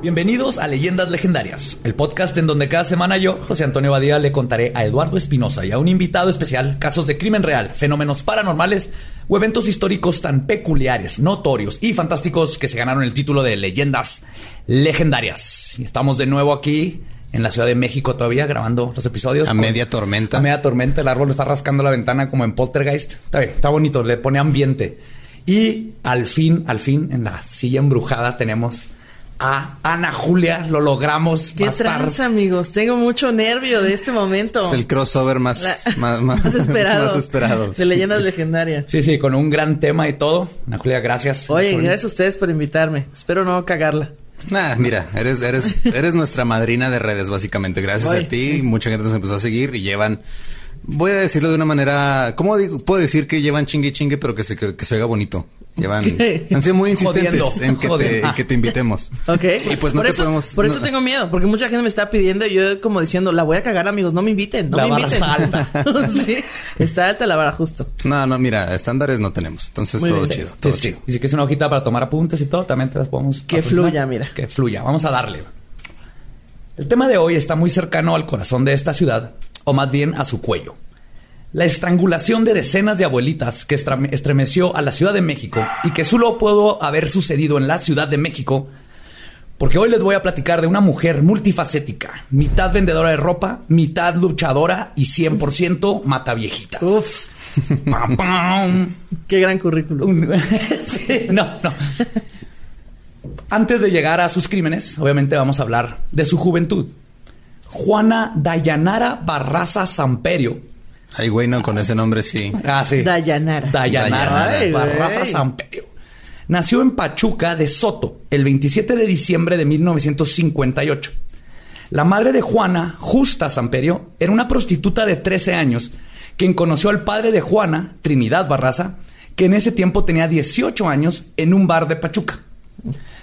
Bienvenidos a Leyendas Legendarias, el podcast en donde cada semana yo, José Antonio Badía, le contaré a Eduardo Espinosa y a un invitado especial casos de crimen real, fenómenos paranormales o eventos históricos tan peculiares, notorios y fantásticos que se ganaron el título de Leyendas Legendarias. Y estamos de nuevo aquí en la Ciudad de México todavía grabando los episodios. A con- media tormenta. A media tormenta, el árbol está rascando la ventana como en Poltergeist. Está bien, está bonito, le pone ambiente. Y al fin, al fin, en la silla embrujada tenemos a Ana Julia. Lo logramos. Qué tranza, amigos. Tengo mucho nervio de este momento. Es el crossover más, La- más, más- más esperado. más esperado. De leyendas legendarias. Sí, sí, con un gran tema y todo. Ana Julia, gracias. Oye, Por- gracias a ustedes por invitarme. Espero no cagarla. Nah, mira, eres, eres, eres nuestra madrina de redes, básicamente. Gracias a ti, mucha gente nos empezó a seguir y llevan. Voy a decirlo de una manera. ¿Cómo digo? Puedo decir que llevan chingue y chingue, pero que se, que, que se oiga bonito. Llevan. Han sido muy insistentes Jodiendo, en que, te, en que te invitemos. Ok. Y pues no por te eso, podemos. Por eso no- tengo miedo, porque mucha gente me está pidiendo y yo como diciendo, la voy a cagar, amigos, no me inviten, no La me barra inviten. está alta. sí, está alta la vara justo. No, no, mira, estándares no tenemos. Entonces Muy todo bien. chido, Sí, todo sí. chido. Y si quieres una hojita para tomar apuntes y todo, también te las podemos. Que fluya, mira. Que fluya. Vamos a darle. El tema de hoy está muy cercano al corazón de esta ciudad, o más bien a su cuello. La estrangulación de decenas de abuelitas que estremeció a la Ciudad de México y que solo pudo haber sucedido en la Ciudad de México, porque hoy les voy a platicar de una mujer multifacética, mitad vendedora de ropa, mitad luchadora y 100% mata viejitas. Uf, Pam, pam. qué gran currículum. Sí, no, no. Antes de llegar a sus crímenes, obviamente vamos a hablar de su juventud. Juana Dayanara Barraza Samperio. Ay, güey, no, con ese nombre sí. Ah, sí. Dayanara. Dayanara Ay, güey. Barraza Samperio. Nació en Pachuca de Soto el 27 de diciembre de 1958. La madre de Juana, Justa Samperio, era una prostituta de 13 años, quien conoció al padre de Juana, Trinidad Barraza, que en ese tiempo tenía 18 años en un bar de Pachuca.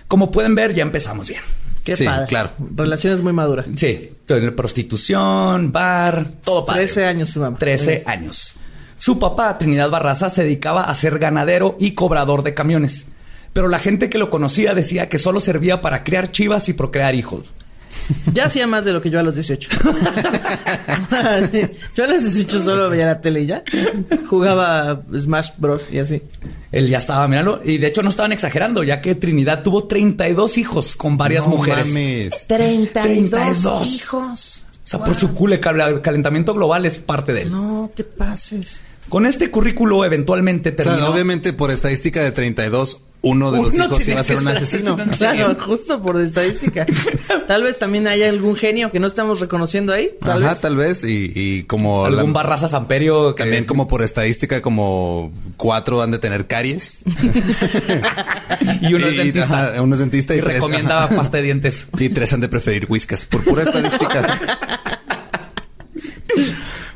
Como pueden ver, ya empezamos bien. Qué Sí, padre. claro. Relaciones muy maduras. Sí, prostitución, bar, todo padre. 13 años su mamá. 13 años. Su papá, Trinidad Barraza, se dedicaba a ser ganadero y cobrador de camiones. Pero la gente que lo conocía decía que solo servía para criar chivas y procrear hijos. Ya hacía más de lo que yo a los 18. yo a los 18 solo veía la tele y ya. Jugaba Smash Bros. y así. Él ya estaba, míralo. Y de hecho no estaban exagerando, ya que Trinidad tuvo 32 hijos con varias No mujeres. mames. 32 hijos. O sea, por su culo, el cal- calentamiento global es parte de él. No te pases. Con este currículo eventualmente O sea, terminó... obviamente por estadística de 32, uno de los hijos iba a ser un asesino. Claro, justo por estadística. Tal vez también haya algún genio que no estamos reconociendo ahí. Tal Ajá, vez. tal vez. Y, y como... algún la- Barraza Samperio que- También como por estadística, como cuatro han de tener caries. y uno es dentista. ajá, uno es dentista y, y tres, recomienda ajá. pasta de dientes. Y tres han de preferir whiskas. Por pura estadística.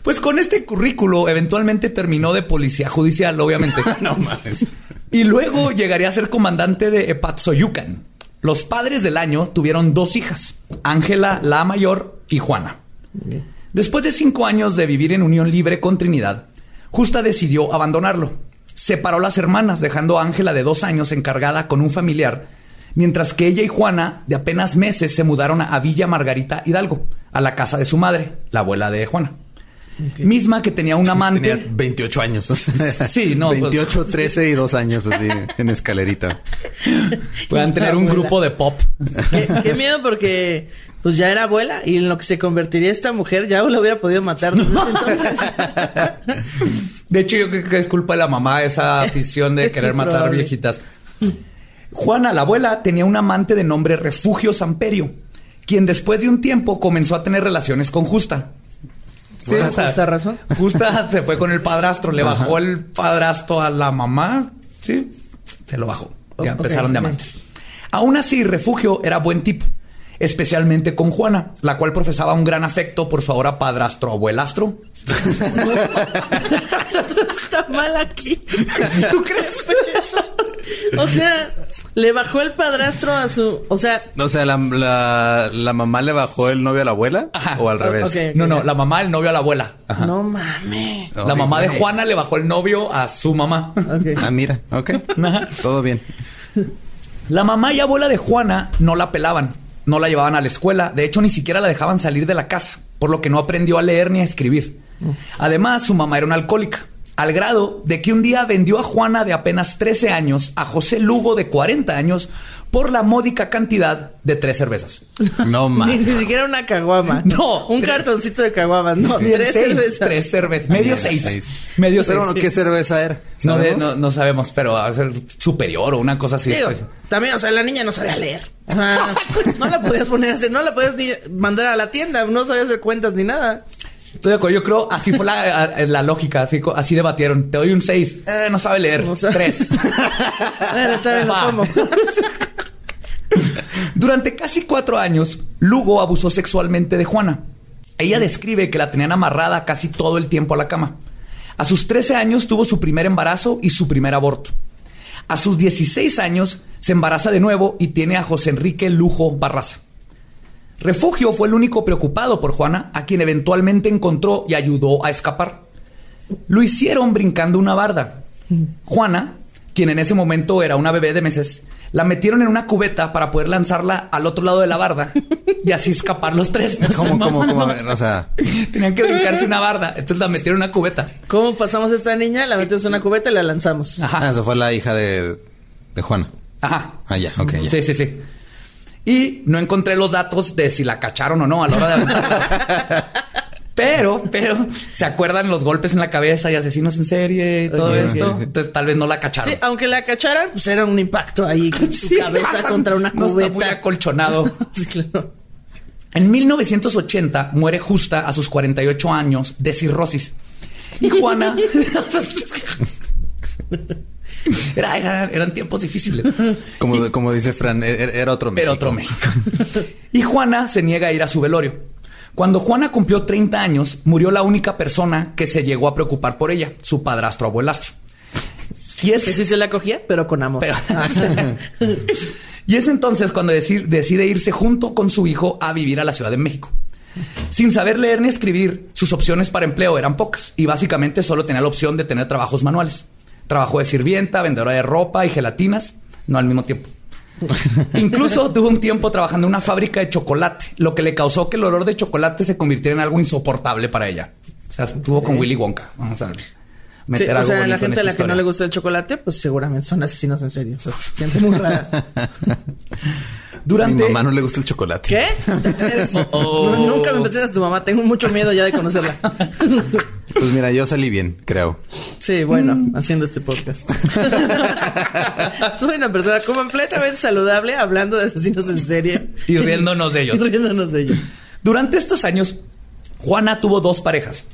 Pues con este currículo eventualmente terminó de policía judicial, obviamente. no mames. Y luego llegaría a ser comandante de Epatzoyucan. Los padres del año tuvieron dos hijas, Ángela la mayor y Juana. Después de cinco años de vivir en unión libre con Trinidad, Justa decidió abandonarlo. Separó las hermanas, dejando a Ángela de dos años encargada con un familiar, mientras que ella y Juana, de apenas meses, se mudaron a Villa Margarita Hidalgo, a la casa de su madre, la abuela de Juana. Misma que tenía un amante. Tenía 28 años. Sí, no, pues- 28, 13 y dos años así en escalerita. Puedan tener un Abuela. grupo de pop. Qué, qué miedo porque pues ya era abuela y en lo que se convertiría esta mujer ya lo hubiera podido matar desde entonces. De hecho, yo creo que es culpa de la mamá esa afición de querer matar Probable. viejitas. Juana, la abuela, tenía un amante de nombre Refugio Samperio, quien después de un tiempo comenzó a tener relaciones con Justa. Sí, Por o sea, justa razón. Justa se fue con el padrastro, le bajó el padrastro a la mamá, sí, se lo bajó. Ya Oh, empezaron de ok. amantes. Aún así, Refugio era buen tipo. especialmente con Juana, la cual profesaba un gran afecto por su ahora padrastro abuelastro. Está mal aquí. ¿Tú crees? O sea, le bajó el padrastro a su. O sea, O sea, la, la, la mamá le bajó el novio a la abuela o al revés. No, no, la mamá, el novio a la abuela. Ajá. no mames. La Ay, mamá de. Juana le bajó el novio a su mamá. Ah, mira, ok. Ajá. Todo bien. La mamá y abuela de Juana no la pelaban, no la llevaban a la escuela, de hecho ni siquiera la dejaban salir de la casa, por lo que no aprendió a leer ni a escribir. Además, su mamá era una alcohólica, al grado de que un día vendió a Juana de apenas 13 años a José Lugo de 40 años por la módica cantidad de tres cervezas. No Ni, mames. ni siquiera una caguama. No, Un tres- cartoncito de caguama. No, tres Seis, cervezas. Tres cervezas. Medio Medio seis. seis. Medio Pero seis. bueno, ¿qué cerveza era? no, de- ¿Sabemos? no, no sabemos, pero va a ser superior o una cosa así. Digo, pues. también, o sea, la niña no sabía leer. Sea, no la podías poner a hacer, no la podías ni mandar a la tienda, no sabía hacer cuentas ni nada. Estoy de acuerdo. Yo creo así fue la, la lógica. Así, así debatieron. Te doy un 6. no sabe leer. No sabe. Tres. Bueno, Va. como. Durante casi cuatro años, Lugo abusó sexualmente de Juana. Ella describe que la tenían amarrada casi todo el tiempo a la cama. A sus 13 años tuvo su primer embarazo y su primer aborto. A sus 16 años se embaraza de nuevo y tiene a José Enrique Lujo Barraza. Refugio fue el único preocupado por Juana, a quien eventualmente encontró y ayudó a escapar. Lo hicieron brincando una barda. Juana, quien en ese momento era una bebé de meses, la metieron en una cubeta para poder lanzarla al otro lado de la barda y así escapar los tres. ¿Cómo, cómo, cómo? O sea, Tenían que brincarse una barda, entonces la metieron en una cubeta. ¿Cómo pasamos a esta niña? La metemos en una cubeta y la lanzamos. Ajá. ah, esa fue la hija de, de Juana. Ajá. Ah, ya, ok, ya. Sí, sí, sí. Y no encontré los datos de si la cacharon o no a la hora de. Pero, pero, ¿se acuerdan los golpes en la cabeza y asesinos en serie y todo esto? Entonces tal vez no la cacharon. Sí, aunque la cacharan, pues era un impacto ahí con su Sí, cabeza contra una no está muy cubeta. acolchonado. Sí, claro. En 1980 muere Justa a sus 48 años de cirrosis. Y Juana... Era- era- eran tiempos difíciles. Como, como dice Fran, e- e- era otro México. otro México. Y Juana se niega a ir a su velorio. Cuando Juana cumplió 30 años, murió la única persona que se llegó a preocupar por ella, su padrastro abuelastro. Y es, Que sí se la cogía, pero con amor. pero- y es entonces cuando deci- decide irse junto con su hijo a vivir a la Ciudad de México. Sin saber leer ni escribir, sus opciones para empleo eran pocas y básicamente solo tenía la opción de tener trabajos manuales. Trabajo de sirvienta, vendedora de ropa y gelatinas, no al mismo tiempo. Incluso tuvo un tiempo trabajando en una fábrica de chocolate, lo que le causó que el olor de chocolate se convirtiera en algo insoportable para ella. O sea, estuvo con Willy Wonka. Vamos a ver. Sí, o sea, la en gente a la que no le gusta el chocolate, pues seguramente son asesinos en serio. O sea, gente muy rara. Durante Mi mamá no le gusta el chocolate. ¿Qué? Oh. No, nunca me presentas a tu mamá. Tengo mucho miedo ya de conocerla. Pues mira, yo salí bien, creo. Sí, bueno, haciendo este podcast. Soy una persona completamente saludable hablando de asesinos en serie. Y riéndonos de ellos. Y riéndonos de ellos. Durante estos años, Juana tuvo dos parejas.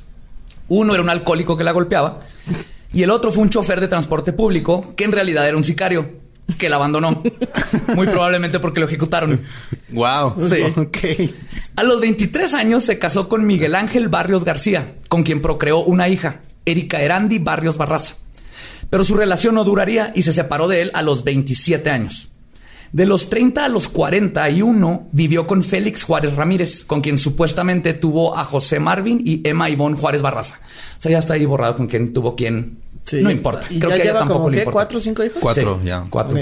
Uno era un alcohólico que la golpeaba y el otro fue un chofer de transporte público que en realidad era un sicario que la abandonó. Muy probablemente porque lo ejecutaron. Wow. Sí. A los 23 años se casó con Miguel Ángel Barrios García, con quien procreó una hija, Erika Erandi Barrios Barraza. Pero su relación no duraría y se separó de él a los 27 años. De los 30 a los 41 vivió con Félix Juárez Ramírez, con quien supuestamente tuvo a José Marvin y Emma Ivonne Juárez Barraza. O sea, ya está ahí borrado con quién tuvo quién. Sí. No importa. ¿Y Creo ya que a ella lleva tampoco como, le qué, importa. ¿Cuatro o cinco hijos? Cuatro, Sí, ya. Cuatro.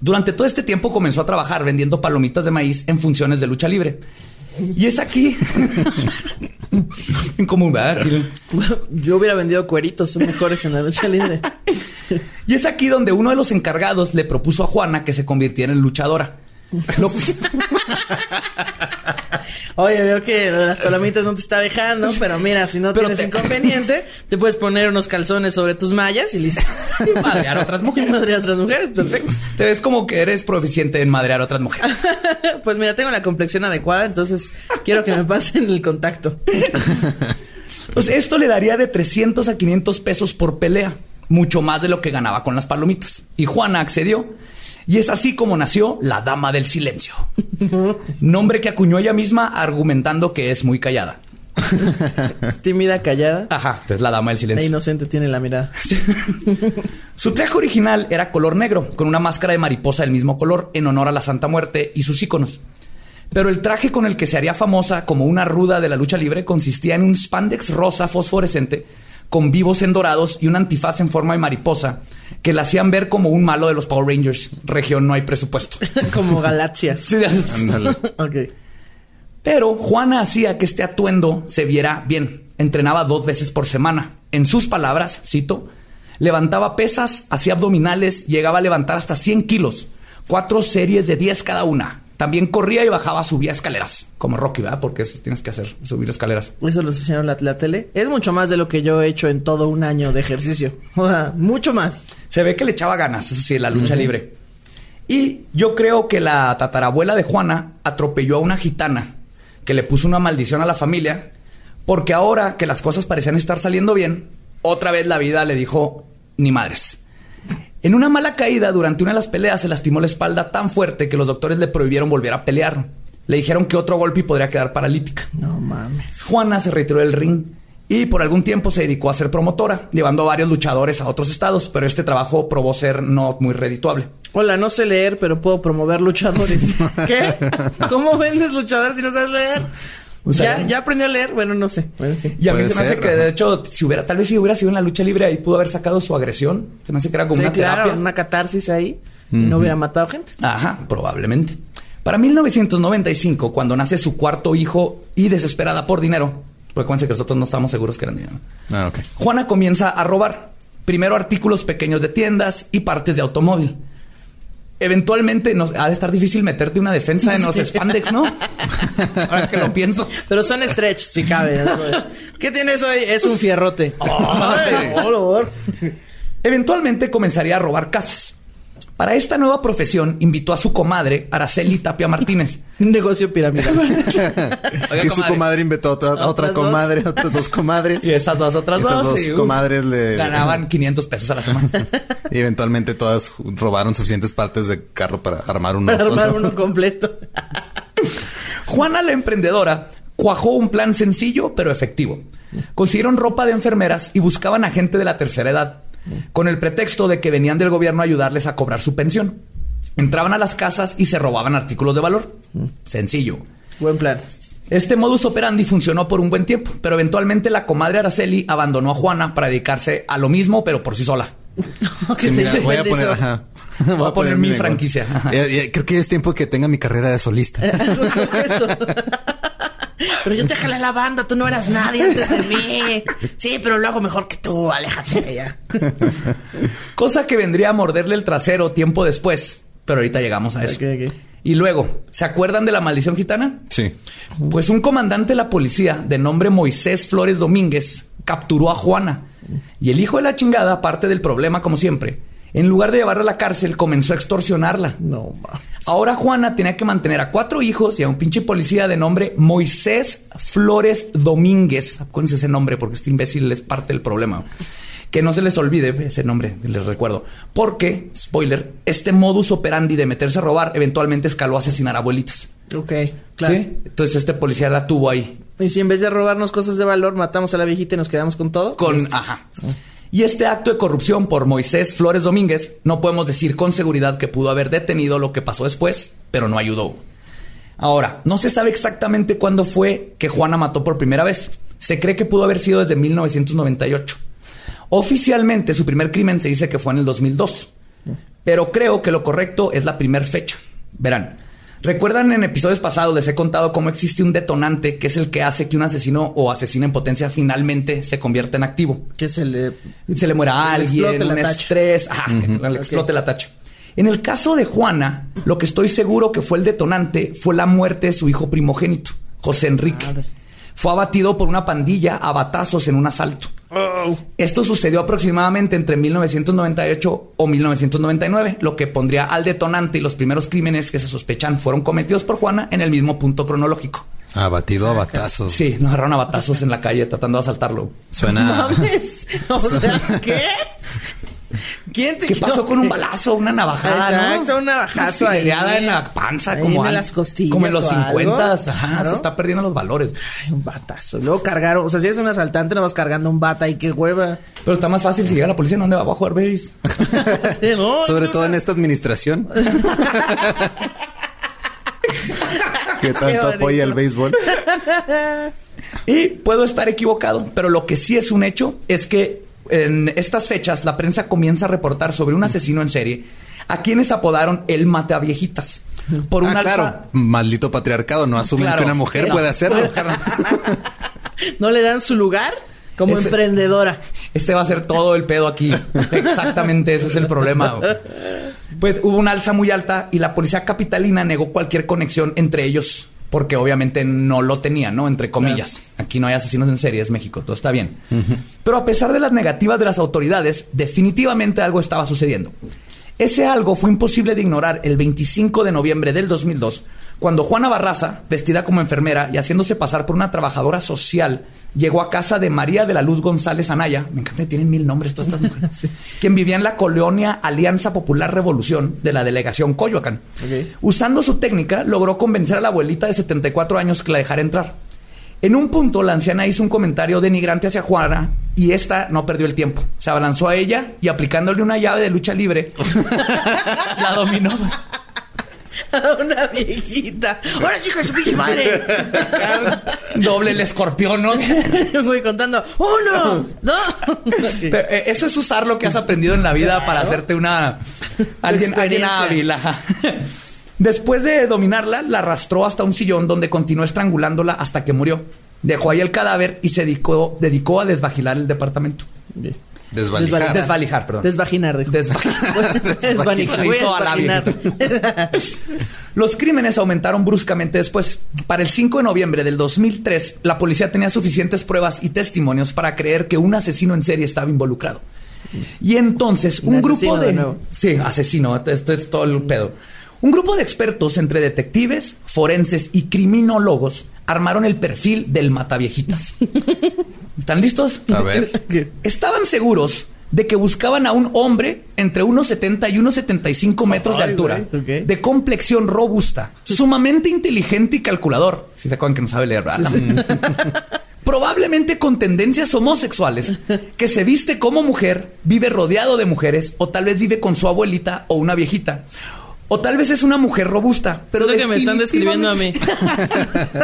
Durante todo este tiempo comenzó a trabajar vendiendo palomitas de maíz en funciones de lucha libre. Y es aquí. ¿verdad? Yo hubiera vendido cueritos, son mejores en la lucha libre. Y es aquí donde uno de los encargados le propuso a Juana que se convirtiera en luchadora. Lo- Oye, veo que las palomitas no te está dejando, pero mira, si no Pero tienes te- inconveniente, te puedes poner unos calzones sobre tus mallas y listo. madrear a otras mujeres. Madrear a otras mujeres, perfecto. Te ves como que eres proficiente en madrear a otras mujeres. Pues mira, tengo la complexión adecuada, entonces quiero que me pasen el contacto. Pues esto le daría de 300 a 500 pesos por pelea, mucho más de lo que ganaba con las palomitas. Y Juana accedió. Y es así como nació la Dama del Silencio. Nombre que acuñó ella misma argumentando que es muy callada. Tímida, callada. Ajá, es la Dama del La Silencio. inocente tiene la mirada. Su traje original era color negro, con una máscara de mariposa del mismo color, en honor a la Santa Muerte y sus íconos. Pero el traje con el que se haría famosa como una ruda de la lucha libre consistía en un spandex rosa fosforescente con vivos en dorados y un antifaz en forma de mariposa que la hacían ver como un malo de los Power Rangers. Región no hay presupuesto. Como Galaxia. Sí. Ok. Pero Juana hacía que este atuendo se viera bien. Entrenaba dos veces por semana. En sus palabras, cito, levantaba pesas, hacía abdominales, llegaba a levantar hasta 100 kilos. Cuatro series de 10 cada una. También corría y bajaba, subía escaleras. Como Rocky, ¿verdad? Porque eso tienes que hacer, subir escaleras. Eso lo hicieron la, la tele. Es mucho más de lo que yo he hecho en todo un año de ejercicio. O sea, mucho más. Se ve que le echaba ganas, eso sí, la lucha libre. Y yo creo que la tatarabuela de Juana atropelló a una gitana que le puso una maldición a la familia porque ahora que las cosas parecían estar saliendo bien, otra vez la vida le dijo ni madres. En una mala caída durante una de las peleas se lastimó la espalda tan fuerte que los doctores le prohibieron volver a pelear. Le dijeron que otro golpe y podría quedar paralítica. No mames. Juana se retiró del ring y por algún tiempo se dedicó a ser promotora, llevando a varios luchadores a otros estados, pero este trabajo probó ser no muy redituable. Hola, no sé leer, pero puedo promover luchadores. ¿Qué? ¿Cómo vendes luchadores si no sabes leer? O sea, ya, ya aprendí a leer. Bueno, no sé. Bueno. Y a mí se me hace ser, que, de hecho, si hubiera, tal vez si hubiera sido en la lucha libre, ahí pudo haber sacado su agresión. Se me hace que era como Sí, una claro, terapia. una catarsis ahí. Y no hubiera matado gente. Ajá, probablemente. Para 1995, cuando nace su cuarto hijo y desesperada por dinero, porque acuérdense que nosotros no estábamos seguros que eran dinero. Ah, ok. Juana comienza a robar. Primero artículos pequeños de tiendas y partes de automóvil. Eventualmente nos ha de estar difícil meterte una defensa en los spandex, ¿no? Ahora que lo pienso. Pero son stretch, si cabe. ¿Qué tiene eso ahí? Es un fierrote. Favor. Eventualmente comenzaría a robar casas. Para esta nueva profesión invitó a su comadre, Araceli Tapia Martínez. Un negocio piramidal. Oiga, y su comadre inventó a otra, a otra Otras dos. comadre, otras dos comadres. Y esas dos otras Esas dos. dos y, uf, comadres le- Ganaban 500 pesos a la semana. Y eventualmente todas robaron suficientes partes de carro para armar uno Para armar uno completo. Juana la emprendedora cuajó un plan sencillo pero efectivo. Consiguieron ropa de enfermeras y buscaban a gente de la tercera edad, con el pretexto de que venían del gobierno a ayudarles a cobrar su pensión. Entraban a las casas y se robaban artículos de valor. Sencillo. Buen plan. Este modus operandi funcionó por un buen tiempo, pero eventualmente la comadre Araceli abandonó a Juana para dedicarse a lo mismo, pero por sí sola. Sí, mira, voy a poner, ajá. Voy a poner mi franquicia. Ya- ya- creo que es tiempo que tenga mi carrera de solista. Pero yo te jalé la banda, tú no eras nadie antes de mí. Sí, pero lo hago mejor que tú, aléjate ya. Cosa que vendría a morderle el trasero tiempo después, pero ahorita llegamos a eso. Y luego, ¿se acuerdan de la maldición gitana? Sí. Pues un comandante de la policía de nombre Moisés Flores Domínguez capturó a Juana. Y el hijo de la chingada, parte del problema como siempre, en lugar de llevarla a la cárcel, comenzó a extorsionarla. No, ma. Ahora Juana tenía que mantener a cuatro hijos y a un pinche policía de nombre Moisés Flores Domínguez. Acuérdense ese nombre porque este imbécil es parte del problema. Que no se les olvide ese nombre, les recuerdo. Porque, spoiler, este modus operandi de meterse a robar eventualmente escaló a asesinar abuelitas. Ok, claro. ¿Sí? Entonces este policía la tuvo ahí. Y si en vez de robarnos cosas de valor, matamos a la viejita y nos quedamos con todo. Con, ajá. Y este acto de corrupción por Moisés Flores Domínguez, no podemos decir con seguridad que pudo haber detenido lo que pasó después, pero no ayudó. Ahora, no se sabe exactamente cuándo fue que Juana mató por primera vez. Se cree que pudo haber sido desde 1998. Oficialmente, su primer crimen se dice que fue en el 2002. Pero creo que lo correcto es la primera fecha. Verán, recuerdan en episodios pasados les he contado cómo existe un detonante que es el que hace que un asesino o asesino en potencia finalmente se convierta en activo. Que se le... Se le muera a Le alguien, un estrés, ajá, le explote la tacha. En el caso de Juana, lo que estoy seguro que fue el detonante fue la muerte de su hijo primogénito, José Enrique. Madre. Fue abatido por una pandilla a batazos en un asalto. Esto sucedió aproximadamente entre 1998 o 1999, lo que pondría al detonante y los primeros crímenes que se sospechan fueron cometidos por Juana en el mismo punto cronológico. Abatido a batazos. Sí, nos agarraron a batazos en la calle tratando de asaltarlo. Suena. Mames. O sea, ¿qué? ¿Quién te ¿Qué pasó no, con un balazo, una navajada, no? Exacto, un navajazo ahí. En la panza, Ahí como, en al- las costillas como en los o algo. 50. Ajá, Claro. se está perdiendo los valores. Ay, un batazo. Luego cargaron, o sea, si eres un asaltante, no vas cargando un bata y qué hueva. Pero está más fácil si llega la policía, ¿dónde va a jugar base? Sí, no, Sobre no, todo no. en esta administración. que Qué tanto apoya el béisbol. Y puedo estar equivocado, pero lo que sí es un hecho es que en estas fechas la prensa comienza a reportar sobre un asesino en serie a quienes apodaron el mataviejitas. Por un ah, alza- claro. Maldito patriarcado. No asumen Claro. que una mujer No. puede hacerlo. No le dan su lugar como Ese- emprendedora. Este va a ser todo el pedo aquí. Exactamente, ese es el problema. Pues hubo una alza muy alta y la policía capitalina negó cualquier conexión entre ellos, porque obviamente no lo tenían, ¿no? Entre comillas. Aquí no hay asesinos en serie, es México, todo está bien. Pero a pesar de las negativas de las autoridades, definitivamente algo estaba sucediendo. Ese algo fue imposible de ignorar el 25 de noviembre del 2002, cuando Juana Barraza, vestida como enfermera y haciéndose pasar por una trabajadora social, llegó a casa de María de la Luz González Anaya. Me encanta, que tienen mil nombres todas estas mujeres. Quien vivía en la colonia Alianza Popular Revolución de la delegación Coyoacán. Usando su técnica, logró convencer a la abuelita de 74 años que la dejara entrar. En un punto, la anciana hizo un comentario denigrante hacia Juana y esta no perdió el tiempo. Se abalanzó a ella y aplicándole una llave de lucha libre, la dominó. Una viejita. Ahora sí, hijo de su pinche madre. Doble el escorpión, ¿no? Güey contando. Uno, dos. Pero, eh, Eso es usar lo que has aprendido en la vida para hacerte una alguien, alguien hábil. Después de dominarla, la arrastró hasta un sillón donde continuó estrangulándola hasta que murió. Dejó ahí el cadáver y se dedicó, dedicó a desvagilar el departamento. Desvalijar. Desvalijar, perdón. Desvaginar, dijo. Desvaginar. Desvaginar. Desvaginar. Los crímenes aumentaron bruscamente después. Para el 5 de noviembre del 2003, la policía tenía suficientes pruebas y testimonios para creer que un asesino en serie estaba involucrado. Y entonces Un un grupo de... de nuevo. sí, asesino, esto es todo el pedo. Un grupo de expertos entre detectives, forenses y criminólogos armaron el perfil del mataviejitas. ¿Están listos? A ver. Estaban seguros de que buscaban a un hombre entre unos 70 y unos 75 metros de altura, de complexión robusta, sumamente inteligente y calculador. Si se acuerdan que no sabe leer, ¿verdad? Probablemente con tendencias homosexuales, que se viste como mujer, vive rodeado de mujeres, o tal vez vive con su abuelita o una viejita. O tal vez es una mujer robusta, pero lo que me están describiendo a mí.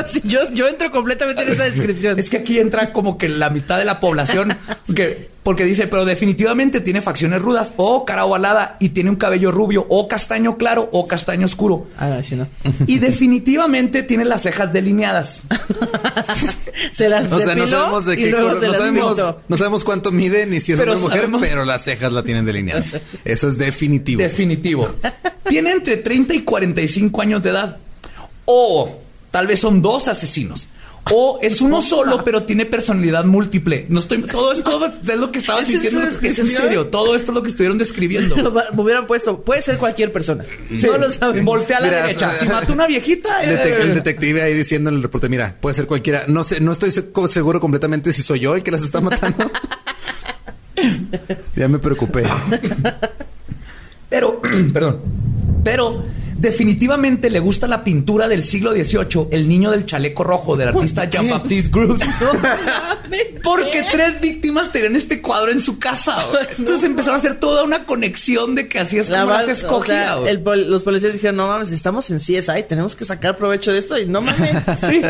Sí, yo, yo entro completamente en esa descripción. Es que aquí entra como que la mitad de la población, que, porque dice, pero definitivamente tiene facciones rudas, o cara ovalada, y tiene un cabello rubio, o castaño claro, o castaño oscuro. Ah, sí, no. Y definitivamente tiene las cejas delineadas. Se las O sea, no sabemos de qué color- no sabemos, pintó. no sabemos cuánto mide ni si es Pero una mujer, sabemos- pero las cejas la tienen delineadas. Eso es definitivo. Definitivo. Tiene entre 30 y 45 años de edad. O tal vez son dos asesinos. O es uno solo, pero tiene personalidad múltiple. No estoy. Todo esto todo es lo que estaban ¿Es esa diciendo. Es en serio. Todo esto es lo que estuvieron describiendo. Me hubieran puesto, puede ser cualquier persona. No lo saben. Voltea a la Mira, derecha. Si mató una viejita. Detec- eh, el detective ahí diciendo en el reporte, mira, puede ser cualquiera. No sé, no estoy seguro completamente si soy yo el que las está matando. ya me preocupé. Pero, perdón. Pero definitivamente le gusta la pintura del siglo XVIII, El niño del chaleco rojo, del artista Jean-Baptiste Groove. Porque tres víctimas tenían este cuadro en su casa. güey. Entonces empezaron a hacer toda una conexión de que así es La como las escogía. o sea, güey. el pol- los policías dijeron, no mames, estamos en CSI, tenemos que sacar provecho de esto y no mames. Sí.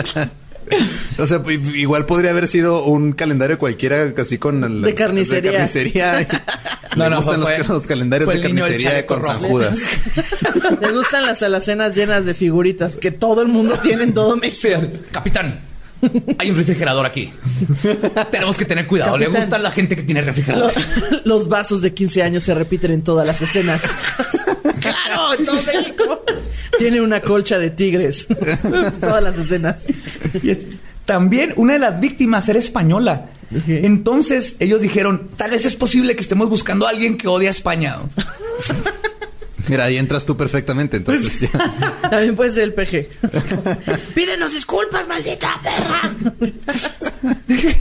O sea, igual podría haber sido un calendario cualquiera, así con el- De carnicería. De carnicería. No, Le no, gustan fue- los, calendarios fue de carnicería con San. Judas. Les gustan las alacenas llenas de figuritas que todo el mundo tiene en todo México. Sí, Capitán, hay un refrigerador aquí. Tenemos que tener cuidado. Le gusta a la gente que tiene Los, refrigeradores. los vasos de 15 años se repiten en todas las escenas. claro, en todo México. Tiene una colcha de tigres. todas las escenas. Y es- también una de las víctimas era española. Entonces ellos dijeron, tal vez es posible que estemos buscando a alguien que odia a España. Mira, ahí entras tú perfectamente, entonces ya. También puede ser el PG. Pídenos disculpas, maldita perra.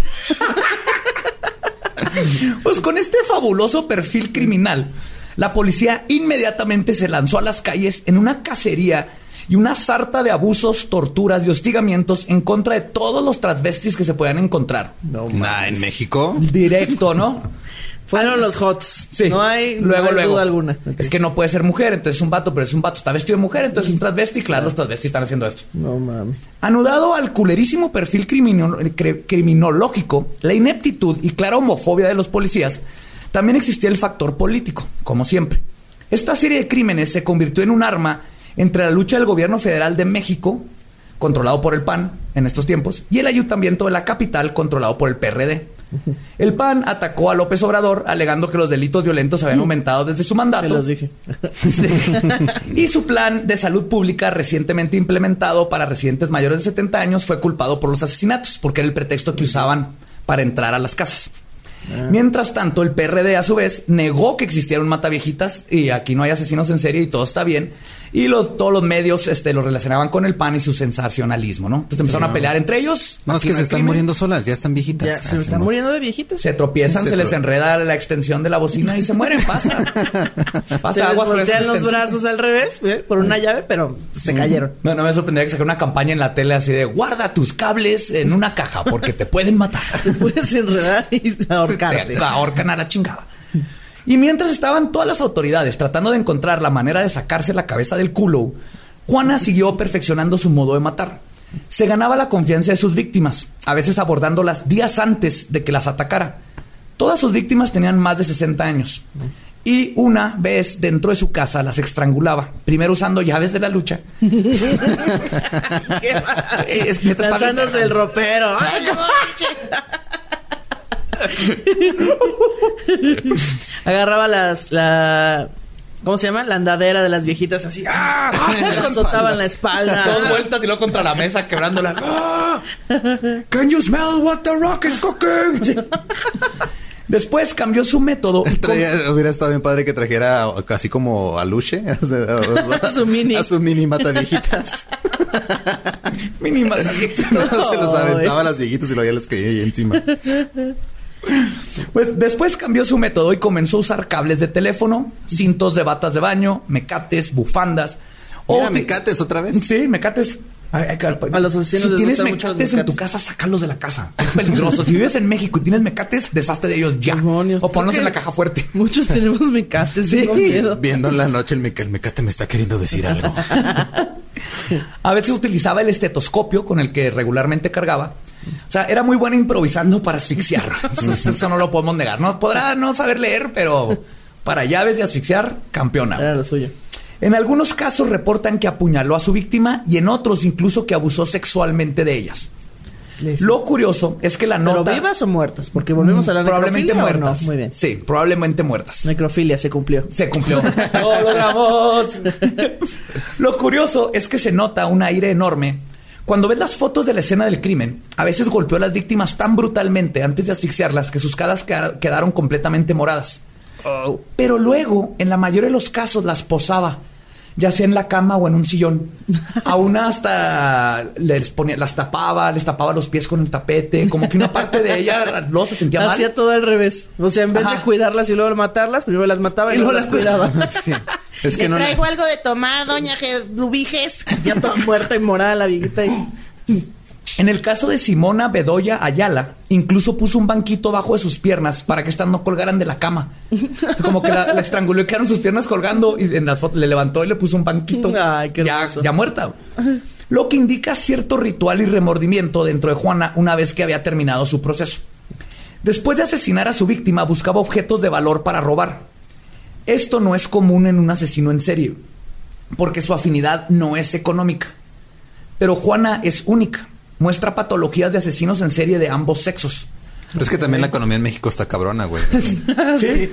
Pues con este fabuloso perfil criminal, la policía inmediatamente se lanzó a las calles en una cacería y una sarta de abusos, torturas y hostigamientos en contra de todos los transvestis que se puedan encontrar. No, Nah, en México. Directo, ¿no? Fueron los hots. Sí. No hay, luego, no hay luego. duda alguna. Es que no puede ser mujer, entonces es un vato, pero es un vato. Está vestido de mujer, entonces es un transvesti. Claro, los transvestis están haciendo esto. No mames. Anudado al culerísimo perfil crimino- cre- criminológico, la ineptitud y clara homofobia de los policías, también existía el factor político, como siempre. Esta serie de crímenes se convirtió en un arma entre la lucha del gobierno federal de México, controlado por el PAN en estos tiempos, y el ayuntamiento de la capital, controlado por el PRD. El PAN atacó a López Obrador alegando que los delitos violentos habían aumentado desde su mandato. Los dije. Sí. y su plan de salud pública recientemente implementado para residentes mayores de 70 años fue culpado por los asesinatos, porque era el pretexto que usaban para entrar a las casas. Mientras tanto, el PRD a su vez negó que existiera un mataviejitas y aquí no hay asesinos en serie y todo está bien. Y los, todos los medios este, lo relacionaban con el PAN y su sensacionalismo, ¿no? Entonces empezaron a pelear entre ellos. No, es que se están crimen. muriendo solas, ya están viejitas. Ya, se Ah, están muriendo de viejitos. Se tropiezan, Sí, se, se les enreda la extensión de la bocina y se mueren. Pasa. Se Pasa les aguas con esas voltean los brazos al revés ¿eh? por una llave, pero se cayeron. No, no me sorprendería que sacara una campaña en la tele así de guarda tus cables en una caja porque te pueden matar. Te puedes enredar y ahorcarte. Te ahorcan a la chingada. Y mientras estaban todas las autoridades tratando de encontrar la manera de sacarse la cabeza del culo, Juana siguió perfeccionando su modo de matar. Se ganaba la confianza de sus víctimas, a veces abordándolas días antes de que las atacara. Todas sus víctimas tenían más de 60 años. Y una vez dentro de su casa las estrangulaba, primero usando llaves de la lucha. Lanzándose el ropero. ¡Ay, no, Agarraba las, la, ¿cómo se llama? La andadera de las viejitas así. ¡Ah! Azotaban la espalda. Dos vueltas y luego contra la mesa quebrándola. ¡Ah! Can you smell what the rock is cooking? Después cambió su método. Traía- hubiera estado bien padre que trajera así como a Luche. A su mini. A su mini mata viejitas. Mínima. se los aventaba a las viejitas y luego ya les caía ahí encima. Pues después cambió su método y comenzó a usar cables de teléfono, cintos de batas de baño, mecates, bufandas. Mira, ti- mecates otra vez. Sí, mecates. Ay, ay, cal- A los asesinos si les tienes mecates en tu casa, sácalos de la casa. Es peligroso. si vives en México y tienes mecates, deshazte de ellos ya. Demonios. O ponlos en la caja fuerte. Muchos tenemos mecates. Sí. Miedo. Viendo en la noche el, meca- el mecate me está queriendo decir algo. A veces utilizaba el estetoscopio con el que regularmente cargaba. O sea, era muy bueno improvisando para asfixiar. Eso, no lo podemos negar. No podrá no saber leer, pero para llaves y asfixiar, campeona. Era lo suyo. En algunos casos reportan que apuñaló a su víctima y en otros incluso que abusó sexualmente de ellas. Lo curioso es que la ¿Pero nota vivas o muertas? Porque volvemos a la probablemente necrofilia, ¿o muertas. No? Muy bien. Sí, probablemente muertas. Necrofilia se cumplió. Se cumplió. ¡Lo logramos! Lo curioso es que se nota un aire enorme. Cuando ves las fotos de la escena del crimen, a veces golpeó a las víctimas tan brutalmente antes de asfixiarlas que sus caras queda- quedaron completamente moradas. Pero luego, en la mayoría de los casos, las posaba, ya sea en la cama o en un sillón. A una hasta les ponía, las tapaba, les tapaba los pies con el tapete, como que una parte de ella luego se sentía mal. Hacía todo al revés. O sea, en vez Ajá. de cuidarlas y luego matarlas, primero las mataba y, Y luego luego las cuidaba. Sí. Es que no. algo de tomar, doña Rubiges. Ya toda muerta y morada la viejita. y- En el caso de Simona Bedoya Ayala, incluso puso un banquito bajo de sus piernas para que estas no colgaran de la cama. Como que la, la estranguló y quedaron sus piernas colgando y en la foto le levantó y le puso un banquito. Ay, qué ya, ya muerta. Lo que indica cierto ritual y remordimiento dentro de Juana una vez que había terminado su proceso. Después de asesinar a su víctima, buscaba objetos de valor para robar. Esto no es común en un asesino en serie, porque su afinidad no es económica. Pero Juana es única. Muestra patologías de asesinos en serie de ambos sexos. Pero es que también la economía en México está cabrona, güey. Sí.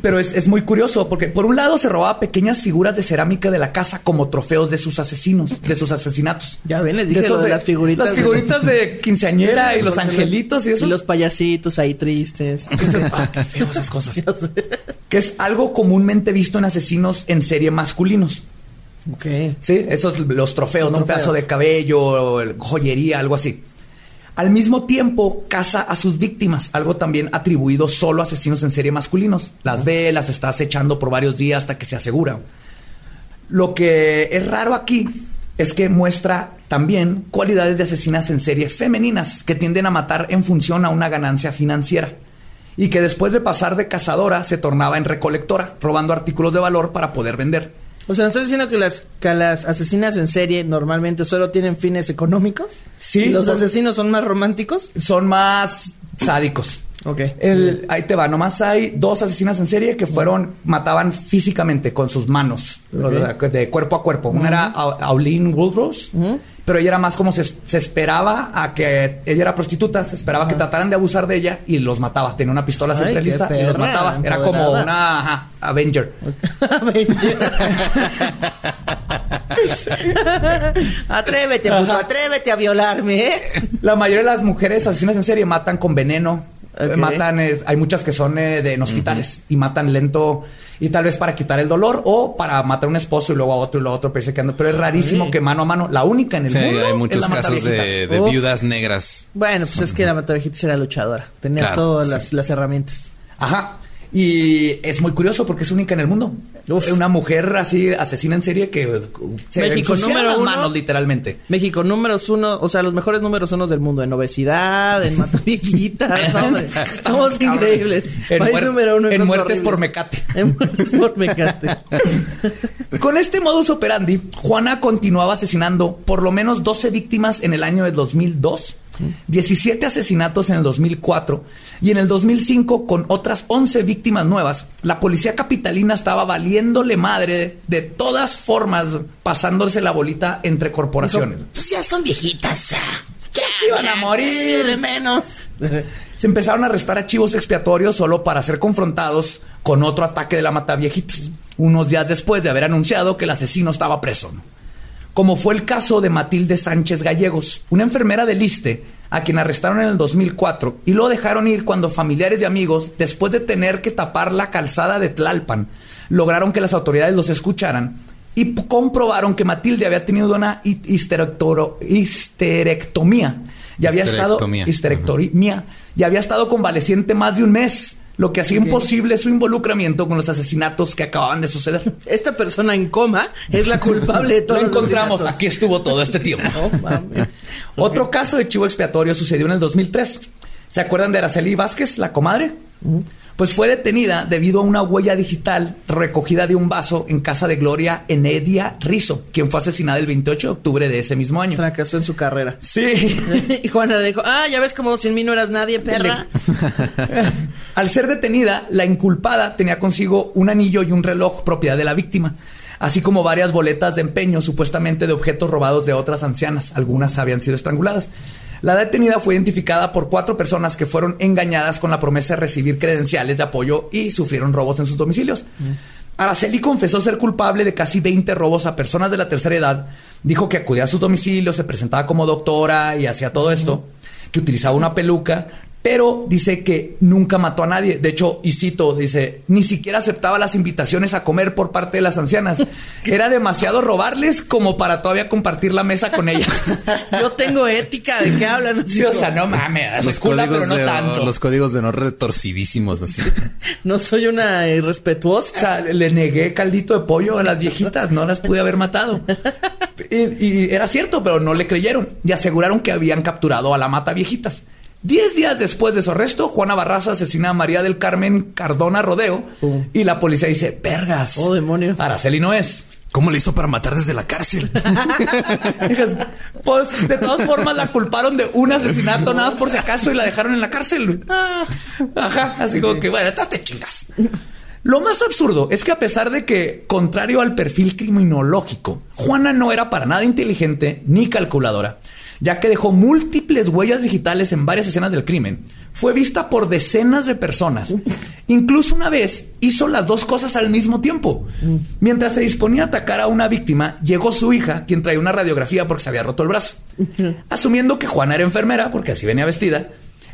Pero es, es muy curioso porque por un lado se robaba pequeñas figuras de cerámica de la casa como trofeos de sus asesinos, de sus asesinatos. Ya ven, les dije lo de las figuritas. Las figuritas de quinceañera y los angelitos y Y eso. los payasitos ahí tristes. Ah, qué feo esas cosas. que es algo comúnmente visto en asesinos en serie masculinos. Ok. Sí, esos los trofeos, ¿no? Un pedazo de cabello, el- joyería, algo así. Al mismo tiempo, caza a sus víctimas, algo también atribuido solo a asesinos en serie masculinos. Las ve, las está acechando por varios días hasta que se asegura. Lo que es raro aquí es que muestra también cualidades de asesinas en serie femeninas que tienden a matar en función a una ganancia financiera y que después de pasar de cazadora se tornaba en recolectora, robando artículos de valor para poder vender. O sea, ¿nos estás diciendo que las, que las asesinas en serie normalmente solo tienen fines económicos? Sí. ¿Y los asesinos son más románticos? Son más sádicos. Ok. El- ahí te va, nomás hay dos asesinas en serie que fueron, mataban físicamente con sus manos, de cuerpo a cuerpo. Una era A- Auline Woodrose, pero ella era más como se, se esperaba a que ella era prostituta, se esperaba que trataran de abusar de ella y los mataba. Tenía una pistola siempre lista y los mataba. Era como una ajá, Avenger. atrévete, puto, atrévete a violarme, ¿eh? La mayoría de las mujeres asesinas en serie matan con veneno. Eh, Matan, eh, hay muchas que son eh, de en hospitales y matan lento y tal vez para quitar el dolor o para matar a un esposo y luego a otro y luego a otro, pero, pero es rarísimo que mano a mano, la única en el Sí, mundo. hay es muchos la casos de, mataviejitas. viudas negras. Bueno, pues es que la Matavejitas era luchadora. Tenía Claro, todas sí. las, las herramientas. Ajá. Y es muy curioso porque es única en el mundo. Uf. Una mujer así asesina en serie que se México, número las uno. manos literalmente. México, números uno, o sea, los mejores números uno del mundo en obesidad, en mataviejitas. Somos increíbles. En, País muer- número uno en cosas muertes por mecate. En muertes por mecate. Con este modus operandi, Juana continuaba asesinando por lo menos 12 víctimas en el año de 2002, 17 asesinatos en el 2004 y en el 2005 con otras 11 víctimas nuevas. La policía capitalina estaba valiéndole madre de todas formas, pasándose la bolita entre corporaciones. Pues ya son viejitas. Ya se iban a morir de menos. Se empezaron a arrestar archivos expiatorios solo para ser confrontados con otro ataque de la Mataviejitas, unos días después de haber anunciado que el asesino estaba preso. Como fue el caso de Matilde Sánchez Gallegos, una enfermera del ISTE, a quien arrestaron en el 2004 y lo dejaron ir cuando familiares y amigos, después de tener que tapar la calzada de Tlalpan, lograron que las autoridades los escucharan y comprobaron que Matilde había tenido una histerectomía. Y había estado Histerectomía. histerectomía. Y había estado convaleciente más de un mes, lo que hacía imposible su involucramiento con los asesinatos que acababan de suceder. Esta persona en coma es la culpable de Lo todos los encontramos, asesinatos. aquí estuvo todo este tiempo. No. Otro caso de chivo expiatorio sucedió en el 2003. ¿Se acuerdan de Araceli Vázquez, la comadre? Pues fue detenida debido a una huella digital recogida de un vaso en casa de Gloria Enedia Rizo, quien fue asesinada el 28 de octubre de ese mismo año. Fracasó en su carrera. Sí. Y Juana le dijo, ah, ya ves como sin mí no eras nadie, perra. Al ser detenida, la inculpada tenía consigo un anillo y un reloj propiedad de la víctima, así como varias boletas de empeño supuestamente de objetos robados de otras ancianas. Algunas habían sido estranguladas. La detenida fue identificada por cuatro personas que fueron engañadas con la promesa de recibir credenciales de apoyo y sufrieron robos en sus domicilios. Araceli confesó ser culpable de casi 20 robos a personas de la tercera edad. Dijo que acudía a sus domicilios, se presentaba como doctora y hacía todo esto, que utilizaba una peluca, pero dice que nunca mató a nadie. De hecho, y cito, dice, ni siquiera aceptaba las invitaciones a comer por parte de las ancianas. Era demasiado robarles como para todavía compartir la mesa con ellas. Yo tengo ética, ¿de qué hablan? Sí, o sea, no mames, Los pero no de, tanto. los códigos de honor retorcidísimos, así. No soy una irrespetuosa. O sea, le negué caldito de pollo a las viejitas, no las pude haber matado. Y, y era cierto, pero no le creyeron y aseguraron que habían capturado a la mata viejitas. Diez días después de su arresto, Juana Barraza asesina a María del Carmen Cardona Rodeo Pum. y la policía dice, vergas. Oh, demonios. Araceli no es. ¿Cómo le hizo para matar desde la cárcel? Pues de todas formas la culparon de un asesinato nada más por si acaso y la dejaron en la cárcel. Ah. Ajá, así como que bueno, te chingas. Lo más absurdo es que a pesar de que, contrario al perfil criminológico, Juana no era para nada inteligente ni calculadora, ya que dejó múltiples huellas digitales en varias escenas del crimen, fue vista por decenas de personas. Incluso una vez hizo las dos cosas al mismo tiempo. Mientras se disponía a atacar a una víctima, llegó su hija, quien traía una radiografía porque se había roto el brazo. Asumiendo que Juana era enfermera, porque así venía vestida,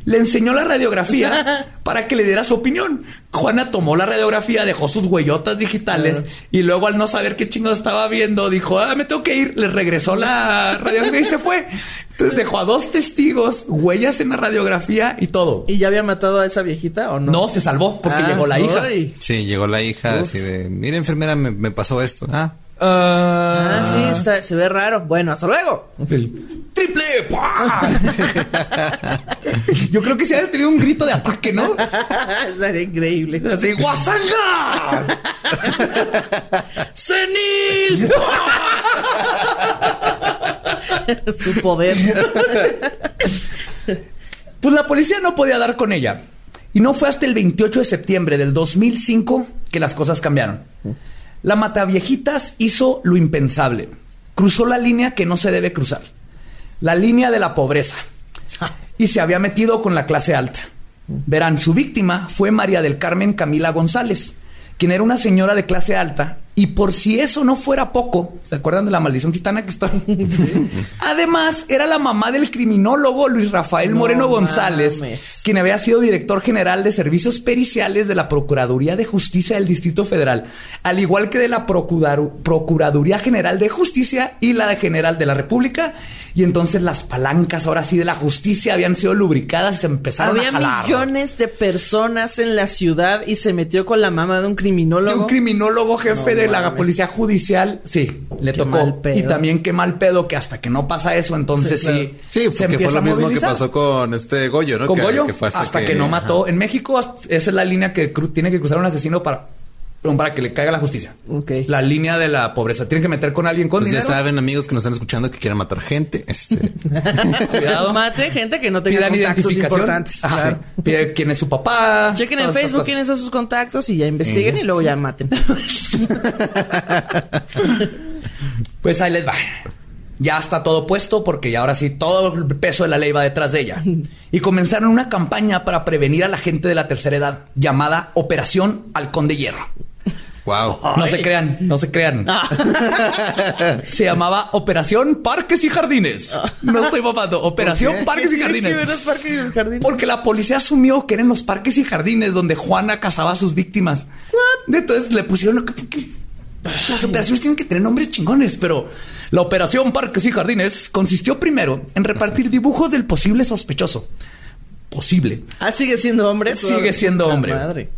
le enseñó la radiografía para que le diera su opinión. Juana tomó la radiografía, dejó sus huellotas digitales y luego al no saber qué chingo estaba viendo, dijo, ah, me tengo que ir. Le regresó la radiografía y se fue. Entonces dejó a dos testigos, huellas en la radiografía y todo. ¿Y ya había matado a esa viejita o no? No, se salvó porque Ah, llegó la hija. ay. Sí, llegó la hija así de, mira enfermera, me, me pasó esto. Ah, Ah, sí, está- se ve raro. Bueno, hasta luego. El triple. Yo creo que se ha tenido un grito de ataque, ¿no? Estaría increíble. Así, ¡Guasanga! ¡Senil! Su poder. Pues la policía no podía dar con ella. Y no fue hasta el 28 de septiembre del 2005 que las cosas cambiaron. La mataviejitas hizo lo impensable. Cruzó la línea que no se debe cruzar. La línea de la pobreza. Y se había metido con la clase alta. Verán, su víctima fue María del Carmen Camila González, quien era una señora de clase alta. Y por si eso no fuera poco, ¿se acuerdan de la maldición gitana que está? Además, era la mamá del criminólogo Luis Rafael No Moreno González, mames. quien había sido director general de servicios periciales de la Procuraduría de Justicia del Distrito Federal, al igual que de la Procurar- Procuraduría General de Justicia y la de General de la República. Y entonces las palancas ahora sí de la justicia habían sido lubricadas y se empezaron Había a jalar. millones de personas en la ciudad y se metió con la mamá de un De criminólogo. un criminólogo jefe No de la policía judicial, sí, le Qué tocó. mal pedo. Y también qué mal pedo que hasta que no pasa eso, entonces Sí, sí. sí, porque fue lo mismo que pasó con este Goyo, ¿no? Con que, Goyo, que fue hasta, que, no mató. En México, esa es la línea que tiene que cruzar un asesino para, perdón, para que le caiga la justicia. La línea de la pobreza. Tiene que meter con alguien con Pues ya saben, amigos que nos están escuchando que quieran matar gente. Este, Cuidado. Mate gente que no tenga Pidan contactos identificación. importantes. Ajá. Claro. Pide quién es su papá. Chequen en Facebook quiénes son sus contactos y ya investiguen y luego ya maten. Pues ahí les va. Ya está todo puesto porque ya ahora sí todo el peso de la ley va detrás de ella. Y comenzaron una campaña para prevenir a la gente de la tercera edad llamada Operación Halcón de Hierro. Wow. No se crean, no se crean. se llamaba Operación Parques y Jardines. No estoy mamando. Operación ¿Por qué? Parques y Tiene que ver Jardines. los parques y los jardines. Porque la policía asumió que eran los parques y jardines donde Juana cazaba a sus víctimas. Entonces le pusieron... Las operaciones tienen que tener nombres chingones, pero la operación Parques y Jardines consistió primero en repartir dibujos del posible sospechoso. Posible. Ah, sigue siendo hombre. Sigue siendo hombre. Madre.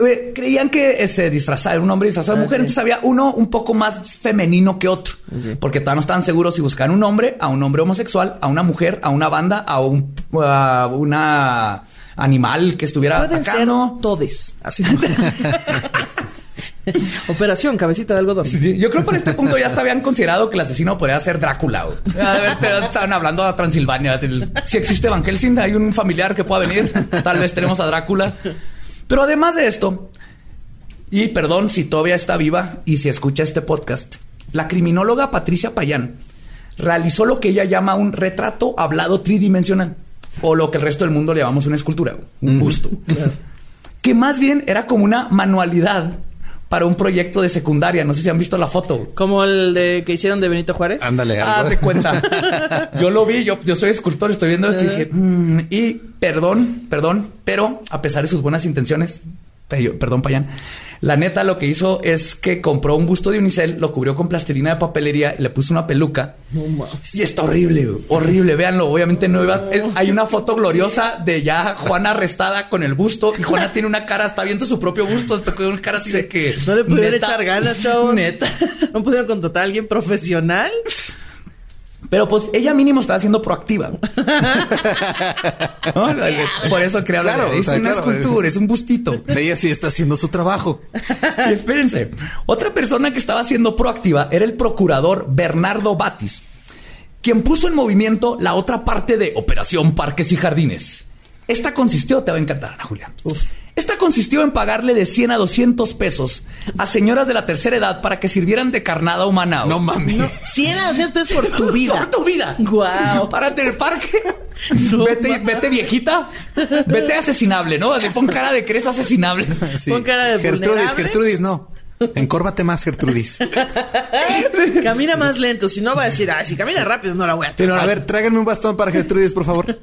Eh, creían que se disfrazaba, era un hombre disfrazado de Ah, mujer, entonces había uno un poco más femenino que otro, porque todavía no estaban seguros si buscaban un hombre, a un hombre homosexual, a una mujer, a una banda, a un a una animal que estuviera Pueden ser todes. Así. Operación cabecita de algodón. Sí, Yo creo que por este punto ya hasta habían considerado que el asesino podría ser Drácula. estaban hablando a Transilvania. Si existe Van Helsing, hay un familiar que pueda venir. Tal vez tenemos a Drácula. Pero además de esto, y perdón si todavía está viva y si escucha este podcast, la criminóloga Patricia Payán realizó lo que ella llama un retrato hablado tridimensional. O lo que el resto del mundo le llamamos una escultura, un busto. Que más bien era como una manualidad para un proyecto de secundaria. No sé si han visto la foto. Como el de que hicieron de Benito Juárez. Ándale, Ah, de cuenta. Yo lo vi, yo, yo soy escultor, estoy viendo esto y dije, "Mm", y perdón, perdón, pero a pesar de sus buenas intenciones, pe- perdón, Payán, la neta lo que hizo es que compró un busto de unicel, lo cubrió con plastilina de papelería y le puso una peluca. No mames. Y está horrible, horrible. Véanlo, obviamente no iba. Hay una foto gloriosa de ya Juana arrestada con el busto y Juana tiene una cara, está viendo su propio busto, está con una cara así de que. No le pudieron neta, echar ganas, chavos. Neta. ¿No pudieron contratar a alguien profesional? Pero pues ella mínimo estaba siendo proactiva. ¿No? Por eso hablar. Claro, o es sea, una claro. escultura, es un bustito. Ella sí está haciendo su trabajo. Y espérense. Otra persona que estaba siendo proactiva era el procurador Bernardo Batis, quien puso en movimiento la otra parte de Operación Parques y Jardines. Esta consistió, te va a encantar, Ana Julia. Esta consistió en pagarle de 100 a 200 pesos a señoras de la tercera edad para que sirvieran de carnada humana. No mames. 100 a 200 pesos por tu vida. Por tu vida. Guau. Párate en el parque. No vete, vete viejita. Vete asesinable, ¿no? Le pon cara de que eres asesinable. Sí. Pon cara de Gertrudis, vulnerable. Gertrudis, no. Encórvate más, Gertrudis. Camina más lento, si no va a decir, ay, si camina rápido no la voy a no, A ver, tráiganme un bastón para Gertrudis, por favor.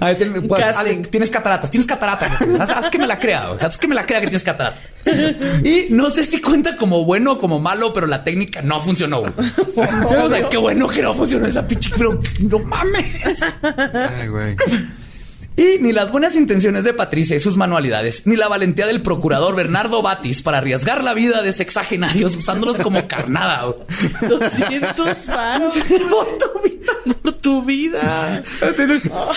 A ver, ten- pues. Ale, tienes cataratas, tienes cataratas. Haz, haz que me la crea, güey. haz que me la crea que tienes cataratas. Y no sé si cuenta como bueno o como malo, pero la técnica no funcionó. O sea, qué bueno que no funcionó esa pinche, pero no mames. Ay, güey. Y ni las buenas intenciones de Patricia y sus manualidades, ni la valentía del procurador Bernardo Batis para arriesgar la vida de sexagenarios usándolos como carnada. güey. 200 faros Por tu vida. por tu vida. Ay,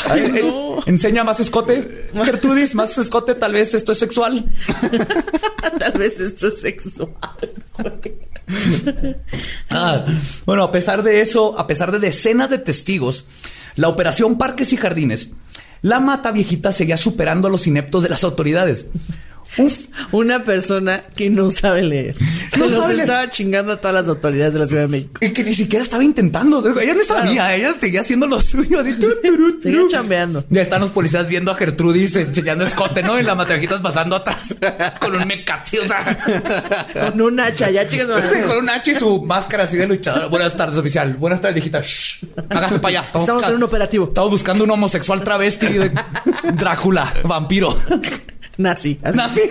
Ay, eh, no. Enseña más escote. Gertrudis, más escote, tal vez esto es sexual. Tal vez esto es sexual. Ah, bueno, a pesar de eso, a pesar de decenas de testigos, la operación Parques y Jardines, la mata viejita seguía superando a los ineptos de las autoridades. Uf, Una persona que no sabe leer. Se No los sabe leer. estaba chingando a todas las autoridades de la Ciudad de México. y que ni siquiera estaba intentando. Ella no sabía, ella seguía haciendo lo suyo. Así, tu, tu, tu, Seguía tu. chambeando. Ya están los policías viendo a Gertrudis enseñando escote, ¿no? Y la mata viejita pasando atrás con un mecate, o sea. Con un hacha, ya chicas. Sí, con un H y su máscara así de luchador. Buenas tardes, oficial. Buenas tardes, viejita. Shh. Hágase para allá. Estamos busca- en un operativo. Estamos buscando un homosexual travesti de Drácula, vampiro. Nazi. Nazi.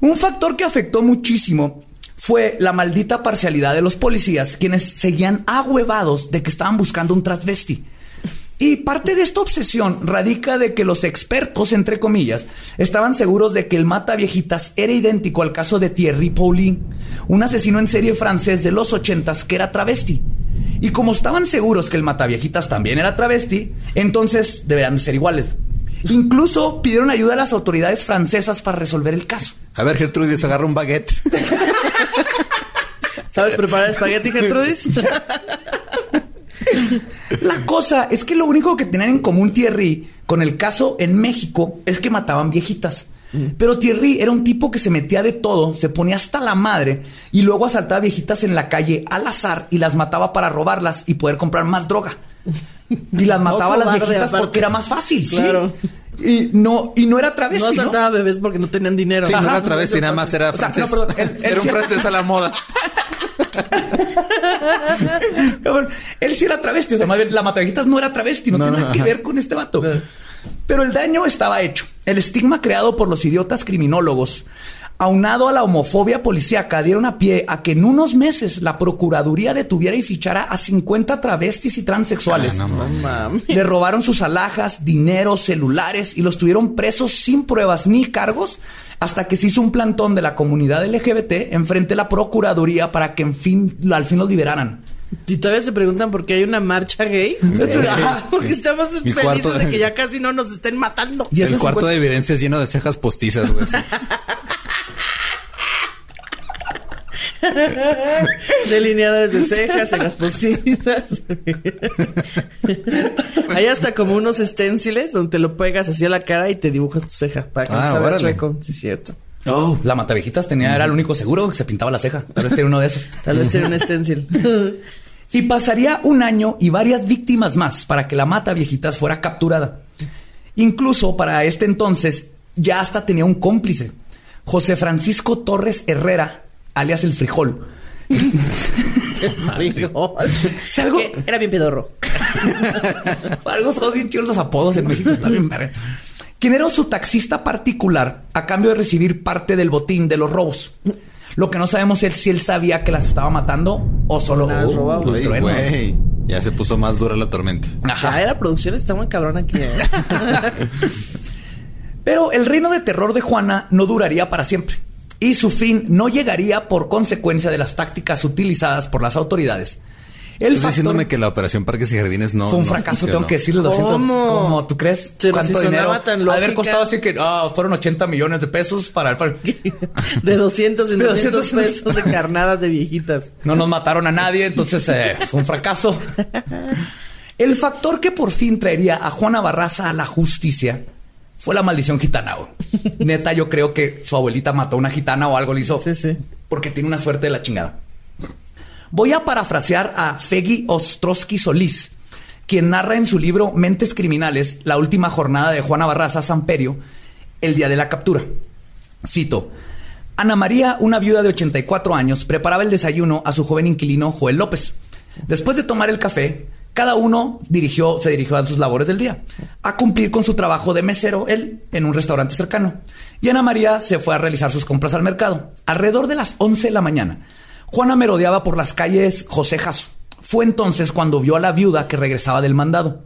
un factor que afectó muchísimo fue la maldita parcialidad de los policías, quienes seguían ahuevados de que estaban buscando un transvesti. Y parte de esta obsesión radica de que los expertos, entre comillas, estaban seguros de que el mata viejitas era idéntico al caso de Thierry Paulin, un asesino en serie francés de los ochentas que era travesti. Y como estaban seguros que el mata viejitas también era travesti, entonces deberían de ser iguales. Incluso pidieron ayuda a las autoridades francesas para resolver el caso. A ver, Gertrudis, agarra un baguette. ¿Sabes preparar espagueti, Gertrudis? La cosa es que lo único que tenían en común Thierry con el caso en México es que mataban viejitas. Pero Thierry era un tipo que se metía de todo, se ponía hasta la madre y luego asaltaba viejitas en la calle al azar y las mataba para robarlas y poder comprar más droga. Y las mataba a las cobarde, viejitas aparte. porque era más fácil. ¿sí? Y no, y no era travesti. No ¿no? asaltaba bebés porque no tenían dinero. Sí, no era travesti, nada más era O sea, francés. no, perdón, él- él era un francés a la moda. Cabrón, él sí era travesti, o sea, más bien la matavijitas no era travesti, no, No, tiene no, nada que ajá. ver con este vato. Pero el daño estaba hecho. El estigma creado por los idiotas criminólogos, aunado a la homofobia policíaca, dieron a pie a que en unos meses la Procuraduría detuviera y fichara a 50 travestis y transexuales. Ah, no. Mami. Le robaron sus alhajas, dinero, celulares y los tuvieron presos sin pruebas ni cargos hasta que se hizo un plantón de la comunidad LGBT enfrente de la Procuraduría para que en fin, al fin los liberaran. Y todavía se preguntan por qué hay una marcha gay. Ajá. Porque estamos Mi felices cuarto- de que ya casi no nos estén matando. Y el cuarto de evidencia es lleno de cejas postizas, güey. Delineadores de cejas, cejas postizas. Hay hasta como unos esténciles donde te lo pegas así a la cara y te dibujas tu ceja para que Ah, no chueco. Sí, es cierto. Oh, la matavejitas tenía, era el único seguro que se pintaba la ceja. Tal vez tenía uno de esos. Tal vez tiene un esténcil. Y pasaría un año y varias víctimas más para que la mata viejitas fuera capturada. Incluso para este entonces ya hasta tenía un cómplice, José Francisco Torres Herrera, alias el frijol. Frijol. Si algo- Era bien pedorro. Algo son bien chidos los apodos en México, está bien verga. Quien era su taxista particular a cambio de recibir parte del botín de los robos. Lo que no sabemos es si él sabía que las estaba matando o solo Las robaba. Uh. Ya se puso más dura la tormenta. Ajá. Ya, la producción está muy cabrona aquí. ¿eh? Pero el reino de terror de Juana no duraría para siempre. Y su fin no llegaría por consecuencia de las tácticas utilizadas por las autoridades. El Estás factor diciéndome que la operación Parques y Jardines no. fue un no fracaso, funcionó. tengo que decirlo. Lo siento. ¿Cómo? ¿Cómo tú crees? Pero ¿Cuánto dinero? tan haber costado así que ah, fueron 80 millones de pesos para el... para- De 200 en De 200 200 pesos de carnadas de viejitas. No nos mataron a nadie, entonces eh, fue un fracaso. El factor que por fin traería a Juana Barraza a la justicia fue la maldición gitana. güey. Neta, yo creo que su abuelita mató a una gitana o algo le hizo. Sí, sí. Porque tiene una suerte de la chingada. Voy a parafrasear a Feggy Ostrowski Solís, quien narra en su libro Mentes Criminales la última jornada de Juana Barraza Samperio, el día de la captura. Cito. Ana María, una viuda de 84 años, preparaba el desayuno a su joven inquilino Joel López. Después de tomar el café, cada uno dirigió, se dirigió a sus labores del día, a cumplir con su trabajo de mesero, él, en un restaurante cercano. Y Ana María se fue a realizar sus compras al mercado. Alrededor de las 11 de la mañana, Juana merodeaba por las calles José. Fue entonces cuando vio a la viuda que regresaba del mandado.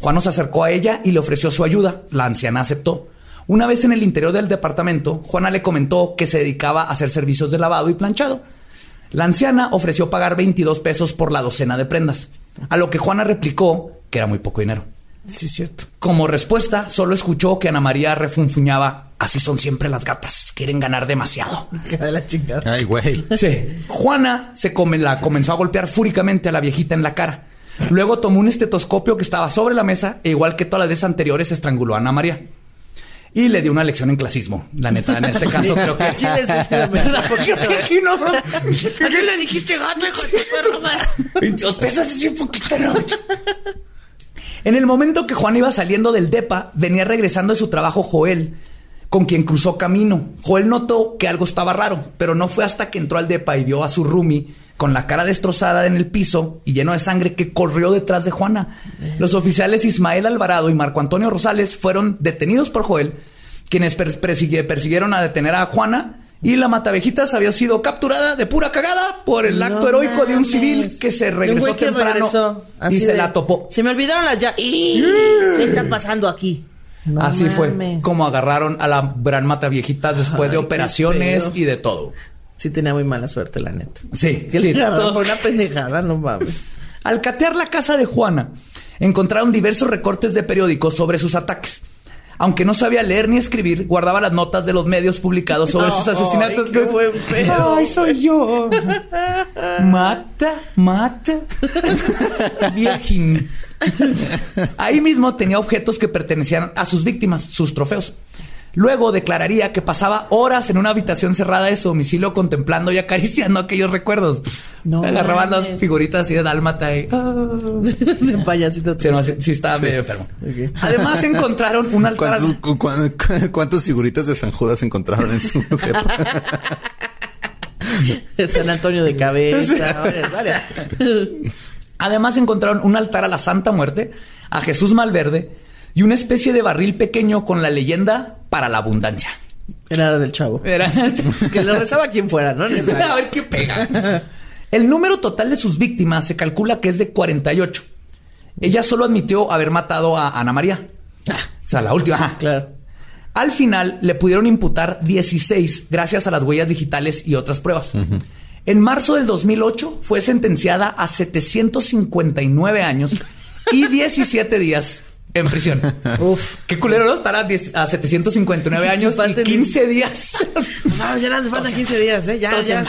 Juan se acercó a ella y le ofreció su ayuda. La anciana aceptó. Una vez en el interior del departamento, Juana le comentó que se dedicaba a hacer servicios de lavado y planchado. La anciana ofreció pagar 22 pesos por la docena de prendas, a lo que Juana replicó que era muy poco dinero. Sí, es cierto. Como respuesta, solo escuchó que Ana María refunfuñaba, así son siempre las gatas, quieren ganar demasiado. Queda de la chingada. Ay, güey. Sí. Juana se come- la comenzó a golpear fúricamente a la viejita en la cara. Luego tomó un estetoscopio que estaba sobre la mesa e igual que todas las veces anteriores estranguló a Ana María. Y le dio una lección en clasismo. La neta, en este caso creo que... Sí, no, no. ¿Por qué le dijiste gato, hijo de tu perra madre? 22 pesos es un poquito, ¿no? En el momento que Juan iba saliendo del DEPA, venía regresando de su trabajo Joel, con quien cruzó camino. Joel notó que algo estaba raro, pero no fue hasta que entró al DEPA y vio a su roomie con la cara destrozada en el piso y lleno de sangre que corrió detrás de Juana. Los oficiales Ismael Alvarado y Marco Antonio Rosales fueron detenidos por Joel, quienes persiguieron a detener a Juana y la matavejitas había sido capturada de pura cagada por el acto heroico de un civil que se regresó que temprano regresó, y se la topó. Se me olvidaron las llaves. ¿Qué está pasando aquí? No Así fue como agarraron a la gran mataviejitas después de Ay, operaciones y de todo. Sí tenía muy mala suerte, la neta. Sí, Que sí, todo. por una pendejada, no mames. Al catear la casa de Juana, encontraron diversos recortes de periódicos sobre sus ataques. Aunque no sabía leer ni escribir, guardaba las notas de los medios publicados sobre sus Ay, asesinatos. qué buen pedo. Ay, soy yo. Mata, mata. Virgin. Ahí mismo tenía objetos que pertenecían a sus víctimas, sus trofeos. Luego declararía que pasaba horas en una habitación cerrada de su domicilio contemplando y acariciando aquellos recuerdos. No Agarraban las figuritas así de dálmata y... De payasito. Sí, no, sí, sí estaba medio enfermo. Además encontraron un altar... ¿Cuántos, cu- cu- cu- ¿Cuántas figuritas de San Judas encontraron en su depa? San Antonio de cabeza. varias, varias. Además encontraron un altar a la Santa Muerte, a Jesús Malverde y una especie de barril pequeño con la leyenda para la abundancia. Era del chavo. Era- Que lo rezaba quien fuera, ¿no? a ver qué pega. El número total de sus víctimas se calcula que es de 48. Ella solo admitió haber matado a Ana María. O sea, la última. ajá. Claro. Al final le pudieron imputar 16 gracias a las huellas digitales y otras pruebas. En marzo del 2008 fue sentenciada a 759 años y 17 días en prisión. Uf. Qué culero, ¿no? Estar a, 10 a 759 años y Faltan 15 días. No, ya nos faltan 15 días, ¿eh? Ya, ya.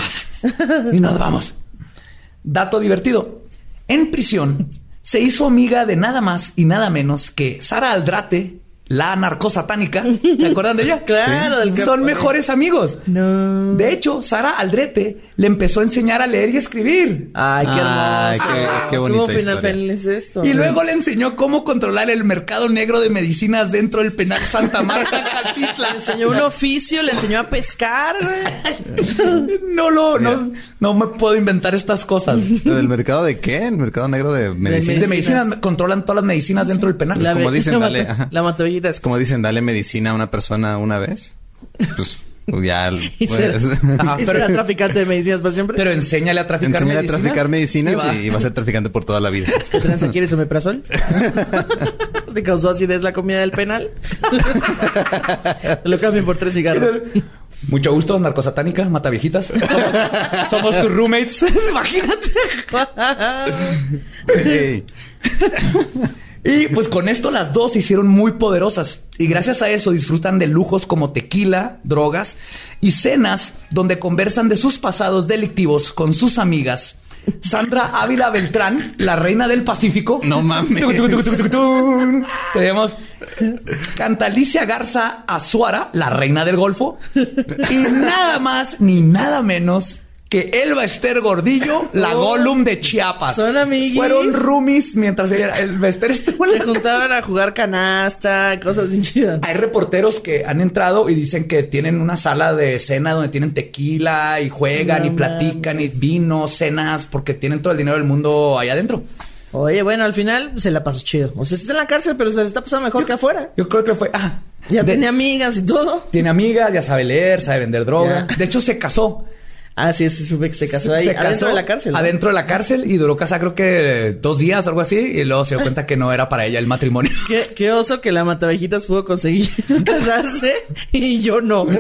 Y nos vamos. Dato divertido. En prisión se hizo amiga de nada más y nada menos que Sara Aldrate, la narcosatánica. ¿Se acuerdan de ella? Claro, del que- Son mejores amigos. No. De hecho, Sara Aldrete le empezó a enseñar a leer y escribir. Ay, qué Ay, hermoso. qué- qué bonita ¿Cómo final historia. feliz esto? Y luego le enseñó cómo controlar el mercado negro de medicinas dentro del penal Santa Marta, Le Catitla. enseñó un oficio, le enseñó a pescar. No lo, no, no me puedo inventar estas cosas. ¿Lo ¿Del mercado de qué? ¿El mercado negro de medicina? De medicinas, controlan todas las medicinas dentro del penal. Pues como ve- dicen, la dale. La es Como dicen, dale medicina a una persona una vez. Pues ya. Y pues, será- Ajá, y pero- será traficante de medicinas para siempre. Pero enséñale a traficar Enseñar a medicinas. traficar medicinas y va. y va a ser traficante por toda la vida. ¿Qué tranza quieres omeprazol? ¿Te causó acidez la comida del penal? Lo cambien por tres cigarros. Mucho gusto, narcosatánica, mata viejitas. Somos, somos tus roommates. Imagínate. Ey. Y pues con esto las dos se hicieron muy poderosas. Y gracias a eso disfrutan de lujos como tequila, drogas y cenas donde conversan de sus pasados delictivos con sus amigas. Sandra Ávila Beltrán, la reina del Pacífico. No mames. Tenemos Cantalicia Garza Azuara, la reina del Golfo. Y nada más ni nada menos que Elba Esther Gordillo, la Oh. Gollum de Chiapas. Son. Fueron roomies mientras Elba Esther estuvo en Se la juntaban a jugar canasta, cosas bien chidas. Hay reporteros que han entrado y dicen que tienen una sala de cena donde tienen tequila y juegan No y platican y vino, cenas, porque tienen todo el dinero del mundo allá adentro. Oye, bueno, al final se la pasó chido. O sea, está en la cárcel, pero se le está pasando mejor que afuera. Yo creo que fue. Ah, Ya de- tenía amigas y todo. Tiene amigas, ya sabe leer, sabe vender droga. Ya. De hecho, se casó. Ah, sí, se sube que se casó ahí. Se adentro casó de la cárcel. ¿no? Adentro de la cárcel y duró casada creo que dos días, algo así. Y luego se dio cuenta que no era para ella el matrimonio. Qué, qué oso que la Matavejitas pudo conseguir casarse y yo no.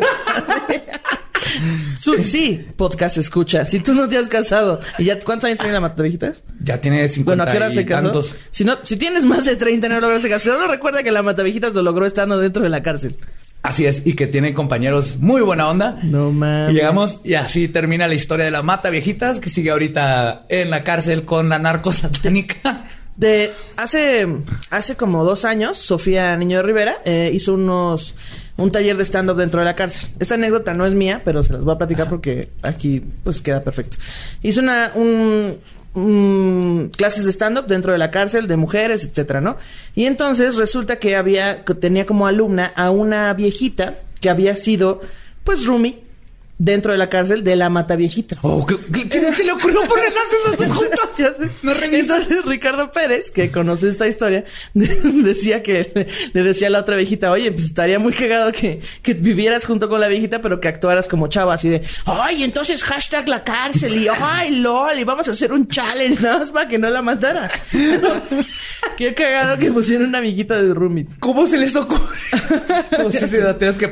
Sí, podcast escucha. Si tú no te has casado y ya cuántos años tiene la Matavejitas? Ya tiene 50 Bueno, ¿a qué hora se casó? tantos. Si no, si tienes más de 30 no lograste casar, solo recuerda que la Matavejitas lo logró estando dentro de la cárcel. Así es, y que tiene compañeros muy buena onda. No mames. Y llegamos y así termina la historia de la mata viejitas que sigue ahorita en la cárcel con la narco satánica. De hace, hace como dos años, Sofía Niño de Rivera eh, hizo unos un taller de stand-up dentro de la cárcel. Esta anécdota no es mía, pero se las voy a platicar porque aquí pues queda perfecto. Hizo una un, un- clases de stand-up dentro de la cárcel de mujeres, etcétera, ¿no? Y entonces resulta que había que tenía como alumna a una viejita que había sido pues roomie dentro de la cárcel de la mata viejita. Oh, ¿qué, qué- se le ocurrió ponerlas esas dos juntas? No. Entonces Ricardo Pérez, que conoce esta historia, decía que le, decía a la otra viejita, oye, pues estaría muy cagado que, que vivieras junto con la viejita, pero que actuaras como chava, así de, ay, entonces hashtag la cárcel y ay, lol, y vamos a hacer un challenge nada más para que no la matara. Qué cagado que pusieron una amiguita de Rumi. ¿Cómo se les ocurre? Tienes que.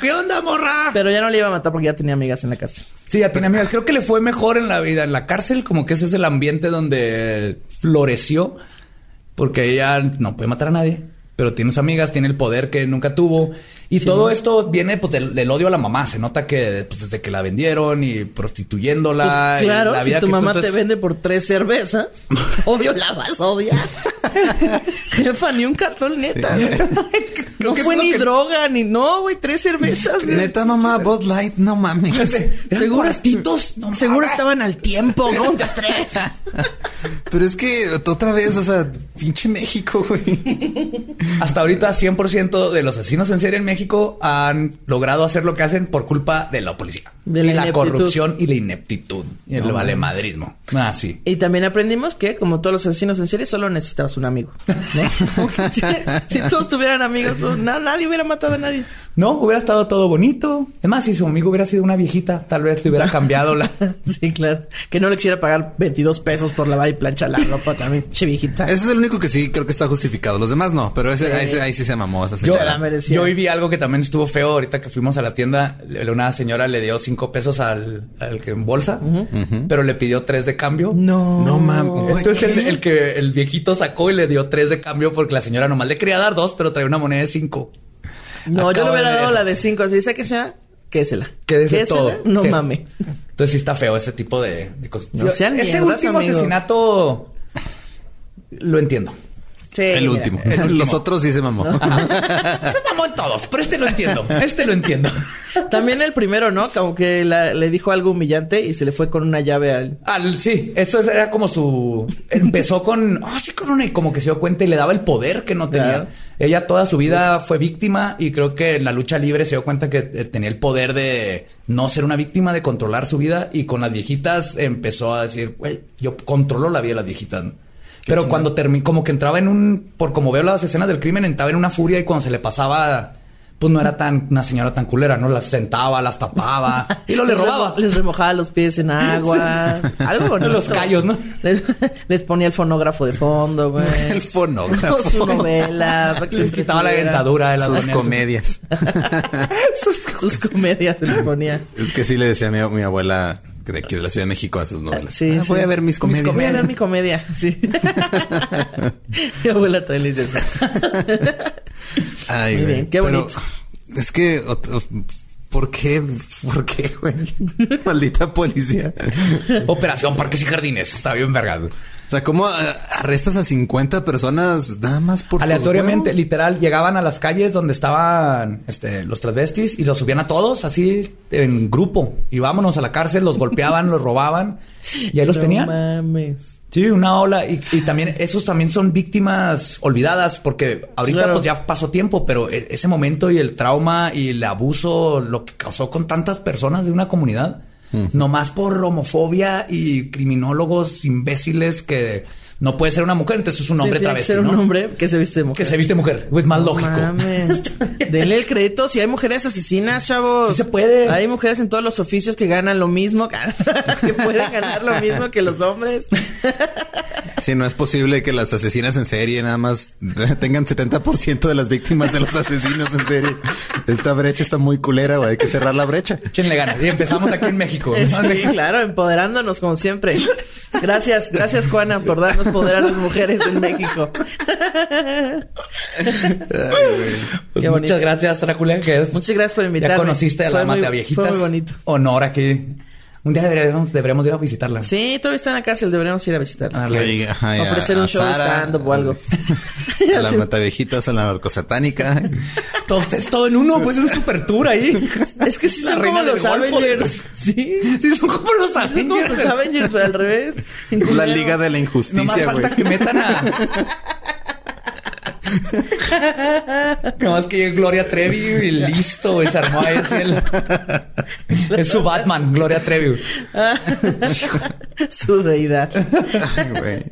¿Qué onda, morra? Pero ya no le iba a matar porque ya tenía amigas en la cárcel. Sí, ya tiene amigas. Creo que le fue mejor en la vida. En la cárcel, como que ese es el ambiente donde floreció. Porque ella no puede matar a nadie. Pero tiene sus amigas, tiene el poder que nunca tuvo. Y todo esto viene pues, del, del odio a la mamá. Se nota que pues, desde que la vendieron y prostituyéndola. Pues, y claro, la si tu mamá entonces- te vende por tres cervezas, obvio la vas a odiar. Jefa, ni un cartón neta. No fue ni que- droga, ni no, güey, tres cervezas. güey. Neta, mamá, Bud Light, no mames. Eran Seguro- cuartitos. No Seguro mames. estaban al tiempo, ¿cómo que tres? Pero es que otra vez, o sea, pinche México, güey. Hasta ahorita 100% de los asesinos en serie en México han logrado hacer lo que hacen por culpa de la policía. De la y la ineptitud. corrupción y la ineptitud. Y el valemadrismo. Ah, sí. Y también aprendimos que, como todos los asesinos en serie, solo necesitabas un amigo. ¿no? si, si todos tuvieran amigos, no, nadie hubiera matado a nadie. No, hubiera estado todo bonito. Es más, si su amigo hubiera sido una viejita, tal vez le hubiera cambiado la... Sí, claro. Que no le quisiera pagar 22 pesos por lavar y planchar la ropa también, che viejita. Ese es el único que sí creo que está justificado. Los demás no, pero ese, ahí, ahí sí se mamó. esa Yo, Se la merecía. yo viví algo que también estuvo feo ahorita que fuimos a la tienda. Una señora le dio cinco pesos al, al que en bolsa, pero le pidió tres de cambio. No. No mames. Entonces el, el que el viejito sacó y le dio tres de cambio porque la señora nomás le quería dar dos, pero traía una moneda de cinco. No, yo le hubiera dado eso. la de 5. Así dice que sea, quésela. Quédese todo. No Sí. mames. Entonces sí está feo ese tipo de, de cosas. No Yo- sean ese mierdas, último amigos. asesinato lo entiendo. Sí, El último. el último. Los otros sí se mamó. Se mamó en todos, pero este lo entiendo. Este lo entiendo. También el primero, ¿no? Como que la- le dijo algo humillante y se le fue con una llave al... Al, sí, eso es- era como su. Empezó con. Ah, sí, con una. Y como que se dio cuenta y le daba el poder que no tenía. Claro. Ella toda su vida fue víctima y creo que en la lucha libre se dio cuenta que eh, tenía el poder de no ser una víctima, de controlar su vida. Y con las viejitas empezó a decir, güey, yo controlo la vida de las viejitas. Pero cuando terminó, como que entraba en un. Por como veo las escenas del crimen, entraba en una furia y cuando se le pasaba. Pues no era tan una señora tan culera, ¿no? Las sentaba, las tapaba y lo le Les robaba. Les remojaba los pies en agua. Algo bonito. Los callos, ¿no? Les, les ponía el fonógrafo de fondo, güey. El fonógrafo. Su novela. para que se Les quitaba la dentadura de la Sus doña. comedias. Sus comedias se les ponía. Es que sí le decía a mi, mi abuela de aquí de la Ciudad de México a sus novelas. Sí, Ah, sí. Voy a ver mis comedias. Voy a ver mi comedia, sí. mi abuela también le dice eso. Ay, Muy bien, qué Pero bonito. Es que, ¿por qué? ¿Por qué, güey? Maldita policía. Operación Parques y Jardines. Está bien vergas. Sea, ¿cómo arrestas a 50 personas nada más por Aleatoriamente, literal, llegaban a las calles donde estaban este, los transvestis y los subían a todos así en grupo. Y vámonos a la cárcel, los golpeaban, los robaban y ahí los No tenían. mames. Sí, una ola. Y, y también, esos también son víctimas olvidadas porque ahorita Claro. pues ya pasó tiempo, pero e- ese momento y el trauma y el abuso, lo que causó con tantas personas de una comunidad, nomás por homofobia y criminólogos imbéciles que no puede ser una mujer, entonces es un hombre Sí, tiene que travesti, ser un ¿no? hombre que se viste de mujer. Que se viste mujer, es más No lógico. mames. Denle el crédito. Si hay mujeres asesinas, chavos. Sí se puede. Hay mujeres en todos los oficios que ganan lo mismo, que pueden ganar lo mismo que los hombres. Sí, no es posible que las asesinas en serie nada más tengan 70% de las víctimas de los asesinos en serie. Esta brecha está muy culera, güey. Hay que cerrar la brecha. Échenle ganas. Y empezamos aquí en México. Sí, claro, empoderándonos como siempre. Gracias, gracias Juana por darnos poder a las mujeres en México. Pues Qué bonito. muchas gracias, que es Muchas gracias por invitarme. Ya conociste a la Fue muy- Mate Viejitas. Fue muy bonito. Honor aquí. Un día deberíamos, deberíamos ir a visitarla. Sí, todavía está en la cárcel, deberíamos ir a visitarla. Ajá, a- Ofrecer un a show Sara, stand-up o algo. A las mataviejitas, a la narcosatánica. Todo, es todo en uno, pues es un super tour ahí. Es que sí La son como los Avengers. Sí. Sí, son como los Son como Avengers. los Avengers, pero al revés. La Liga de la Injusticia, güey. falta que metan a. Nomás que llegue Gloria Trevi y listo, güey, se armó ahí así el... Es su Batman, Gloria Trevi. Su deidad. Ay, güey.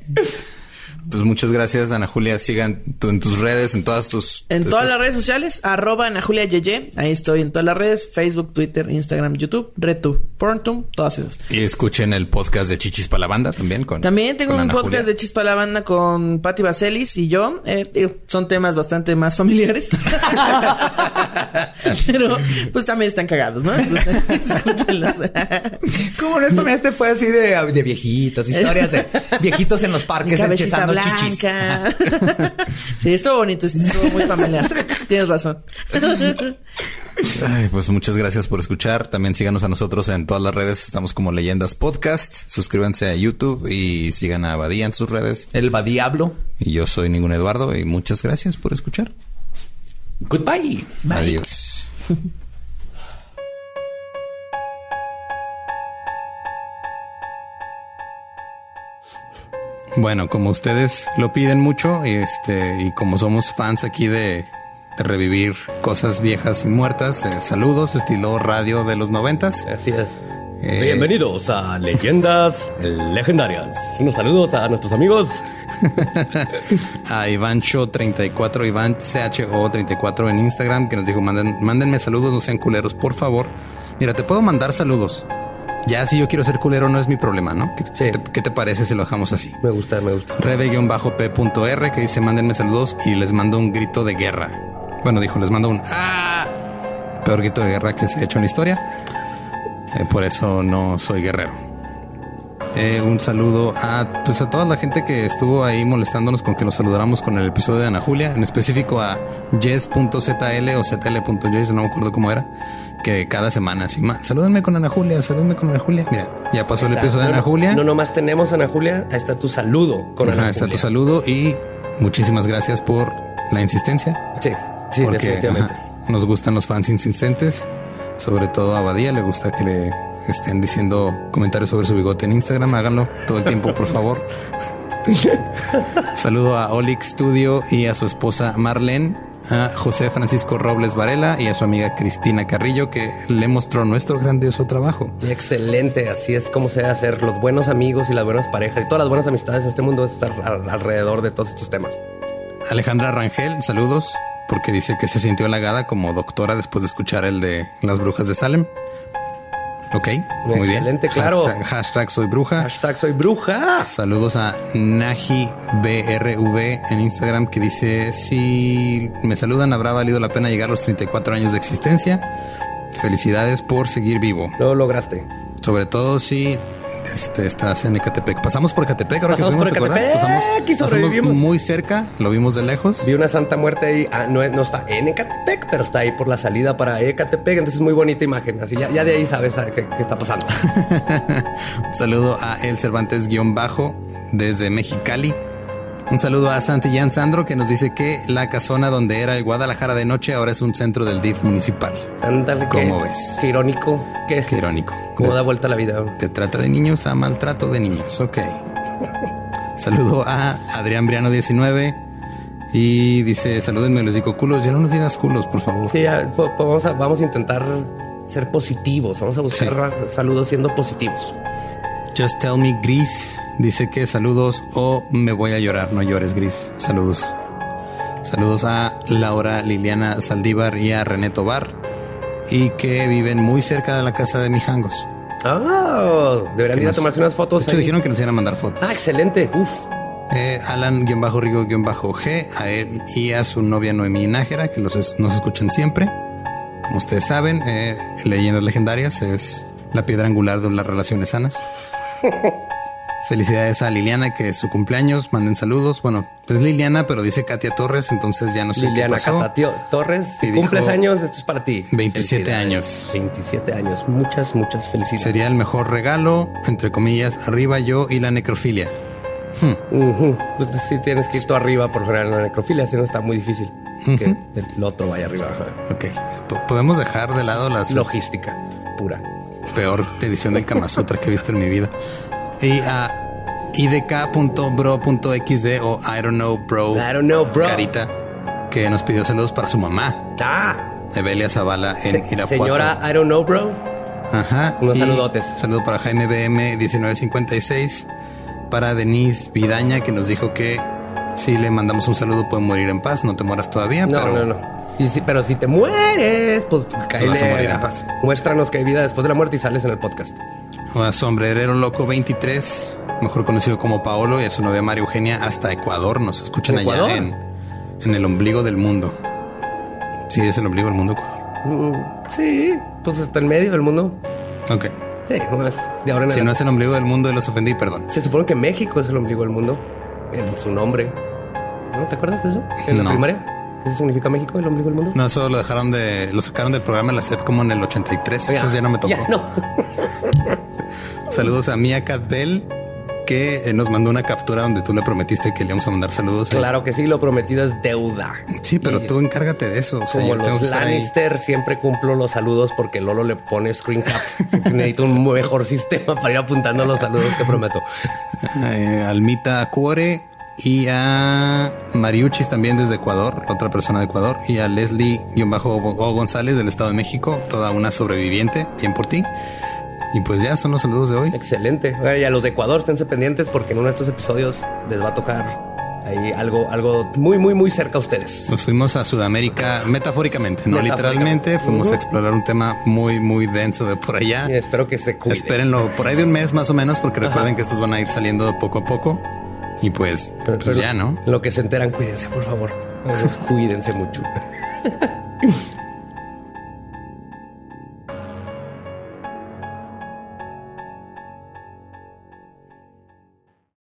Pues muchas gracias, Ana Julia. Sigan tu- en tus redes, en todas tus... En todas las redes sociales, arroba Ana Julia Yeye. Ahí estoy en todas las redes. Facebook, Twitter, Instagram, YouTube, RedTube, Porntum, todas esas. Y escuchen el podcast de Chichis para la banda también. Con, También tengo con un Ana podcast Julia. de Chispa la Banda con Patti Vaselis y yo. Eh, son temas bastante más familiares. Pero pues también están cagados, ¿no? Entonces, escúchenlos. ¿Cómo no es para mí? Este fue así de, de viejitos, historias de viejitos en los parques chichis. Blanca. sí, estuvo bonito, estuvo muy familiar. Tienes razón. Ay, pues muchas gracias por escuchar. También síganos a nosotros en todas las redes. Estamos como Leyendas Podcast. Suscríbanse a YouTube y sigan a Badía en sus redes. El va diablo. Y yo soy Ningún Eduardo y muchas gracias por escuchar. Goodbye. Bye. Adiós. Bueno, como ustedes lo piden mucho y este y como somos fans aquí de, de revivir cosas viejas y muertas, eh, saludos estilo radio de los noventas. Así es. Eh, Bienvenidos a Leyendas Legendarias. Unos saludos a nuestros amigos. a Iván Show 34, Iván CHO 34 en Instagram, que nos dijo, manden, mándenme saludos, no sean culeros, por favor. Mira, te puedo mandar saludos. Ya si yo quiero ser culero no es mi problema, ¿no? ¿Qué, Sí. te, qué te parece si lo dejamos así? Me gusta, me gusta. Rebe-p.r que dice mándenme saludos y les mando un grito de guerra. Bueno, dijo, les mando un ¡Ah! Peor grito de guerra que se ha hecho en la historia. Eh, por eso no soy guerrero. Eh, un saludo a, pues a toda la gente que estuvo ahí molestándonos con que los saludáramos con el episodio de Ana Julia, en específico a Jess.zl o zl.jess, no me acuerdo cómo era, que cada semana así, "Ma, salúdenme con Ana Julia, salúdenme con Ana Julia. Mira, ya pasó el episodio de Ana Julia. No, nomás tenemos a Ana Julia. Ahí está tu saludo con Ajá, Ana está tu Julia. saludo y muchísimas gracias por la insistencia. Sí, sí, porque definitivamente. ajá, nos gustan los fans insistentes. Sobre todo a Badía le gusta que le estén diciendo comentarios sobre su bigote en Instagram. Háganlo todo el tiempo, por favor. Saludo a Olix Studio y a su esposa Marlene, a José Francisco Robles Varela y a su amiga Cristina Carrillo que le mostró nuestro grandioso trabajo. Excelente, así es como se debe hacer. Los buenos amigos y las buenas parejas y todas las buenas amistades en este mundo estar al- alrededor de todos estos temas. Alejandra Rangel, saludos, porque dice que se sintió halagada como doctora después de escuchar el de las brujas de Salem. Ok, muy bien. Excelente, claro. Hashtag, hashtag soy bruja. Hashtag soy bruja. Saludos a NajiBRV en Instagram que dice, si me saludan habrá valido la pena llegar a los 34 años de existencia. Felicidades por seguir vivo. Lo lograste. Sobre todo si este, estás en Ecatepec. Pasamos por Ecatepec ahora Pasamos que fuimos, por. Ecatepec Pasamos, pasamos muy cerca, lo vimos de lejos. Vi una santa muerte ahí. Ah, no, no está en Ecatepec, pero está ahí por la salida para Ecatepec. Entonces, muy bonita imagen. Así ya, ya de ahí sabes ah, qué, qué está pasando. Un saludo a El Cervantes guion bajo. desde Mexicali. Un saludo a Santi y Sandro que nos dice que la casona donde era el Guadalajara de noche ahora es un centro del DIF municipal. Ándale, qué- ¿Cómo ves? Qué irónico. Qué, Qué irónico. cómo De- da vuelta la vida. de trata de niños a maltrato de niños. Ok. Saludo a Adrián Briano 19 y dice, salúdenme, les digo culos. Ya no nos digas culos, por favor. Sí, ya, vamos, a, vamos a intentar ser positivos. Vamos a buscar Sí. saludos siendo positivos. Just tell me Gris dice que saludos o me voy a llorar. No llores, Gris. Saludos. Saludos a Laura Liliana Saldívar y a René Tobar y que viven muy cerca de la casa de Mijangos. Ah, deberían Que ir a tomarse unas fotos. De hecho, dijeron que nos iban a mandar fotos. Ah, excelente. Uf. Eh, Alan-Rigo-G, a él y a su novia Noemí Nájera, que los es- nos escuchan siempre. Como ustedes saben, eh, Leyendas Legendarias es la piedra angular de las relaciones sanas. Felicidades a Liliana, que es su cumpleaños. Manden saludos. Bueno, es Liliana, pero dice Katia Torres, entonces ya no sé Liliana qué pasó. Catatio Torres, si Sí, cumples dijo años, esto es para ti. 27 Felicidades. años. 27 años. Muchas, muchas felicidades. Sería el mejor regalo, entre comillas, arriba yo y la necrofilia. Ujú. Pues sí, tienes que ir tú arriba por general en la necrofilia, si no está muy difícil que el otro vaya arriba. Ok, po- podemos dejar de lado las Logística pura. peor edición del Kama Sutra que he visto en mi vida. Y a idk.bro.xd o I don't know bro. I don't know, bro. Carita que nos pidió saludos para su mamá, Ah, Evelia Zavala en se- Irapuato. señora, I don't know, bro. Ajá. unos y saludotes. Saludo para Jaime BM 1956, para Denise Vidaña que nos dijo que si le mandamos un saludo puede morir en paz, no te mueras todavía, No, pero no, no. Y si- pero si te mueres, pues cáele. vas a morir en paz. Muéstranos que hay vida después de la muerte y sales en el podcast. A Sombrerero Loco 23, mejor conocido como Paolo, y a su novia María Eugenia hasta Ecuador. Nos escuchan allá en, en el ombligo del mundo. Sí, es el ombligo del mundo, Ecuador. Mm, sí, pues está en medio del mundo. Ok. Sí, no es de ahora en Si no es el ombligo del mundo, los ofendí, perdón. Se supone que México es el ombligo del mundo. En su nombre. ¿No te acuerdas de eso? En la primaria. ¿Qué significa México, el ombligo del mundo? No, eso lo dejaron de, lo sacaron del programa de la SEP como en el 83. Entonces ya no me tocó. Ya, no. Saludos a Mia Cadbel, que eh, nos mandó una captura donde tú le prometiste que le íbamos a mandar saludos. Claro que sí, lo prometido es deuda. Sí, pero Y tú encárgate de eso. O sea, Como los. Lannister, siempre cumplo los saludos porque Lolo le pone screen cap. Necesito un mejor sistema para ir apuntando los saludos que prometo. Eh, Almita Cuore y a Mariuchis también desde Ecuador, otra persona de Ecuador, y a Leslie-O González del Estado de México, toda una sobreviviente, bien por ti. Y pues ya son los saludos de hoy. Excelente. Y a los de Ecuador, esténse pendientes porque en uno de estos episodios les va a tocar ahí algo, algo muy, muy, muy cerca a ustedes. Nos fuimos a Sudamérica metafóricamente, no Metafóricamente. literalmente. Fuimos Ujú. a explorar un tema muy, muy denso de por allá. Y espero que se cuiden. Espérenlo por ahí de un mes más o menos, porque recuerden que estos van a ir saliendo poco a poco. Y pues, Pero- pues pero ya, ¿no? Lo que se enteran, cuídense, por favor. Cuídense mucho.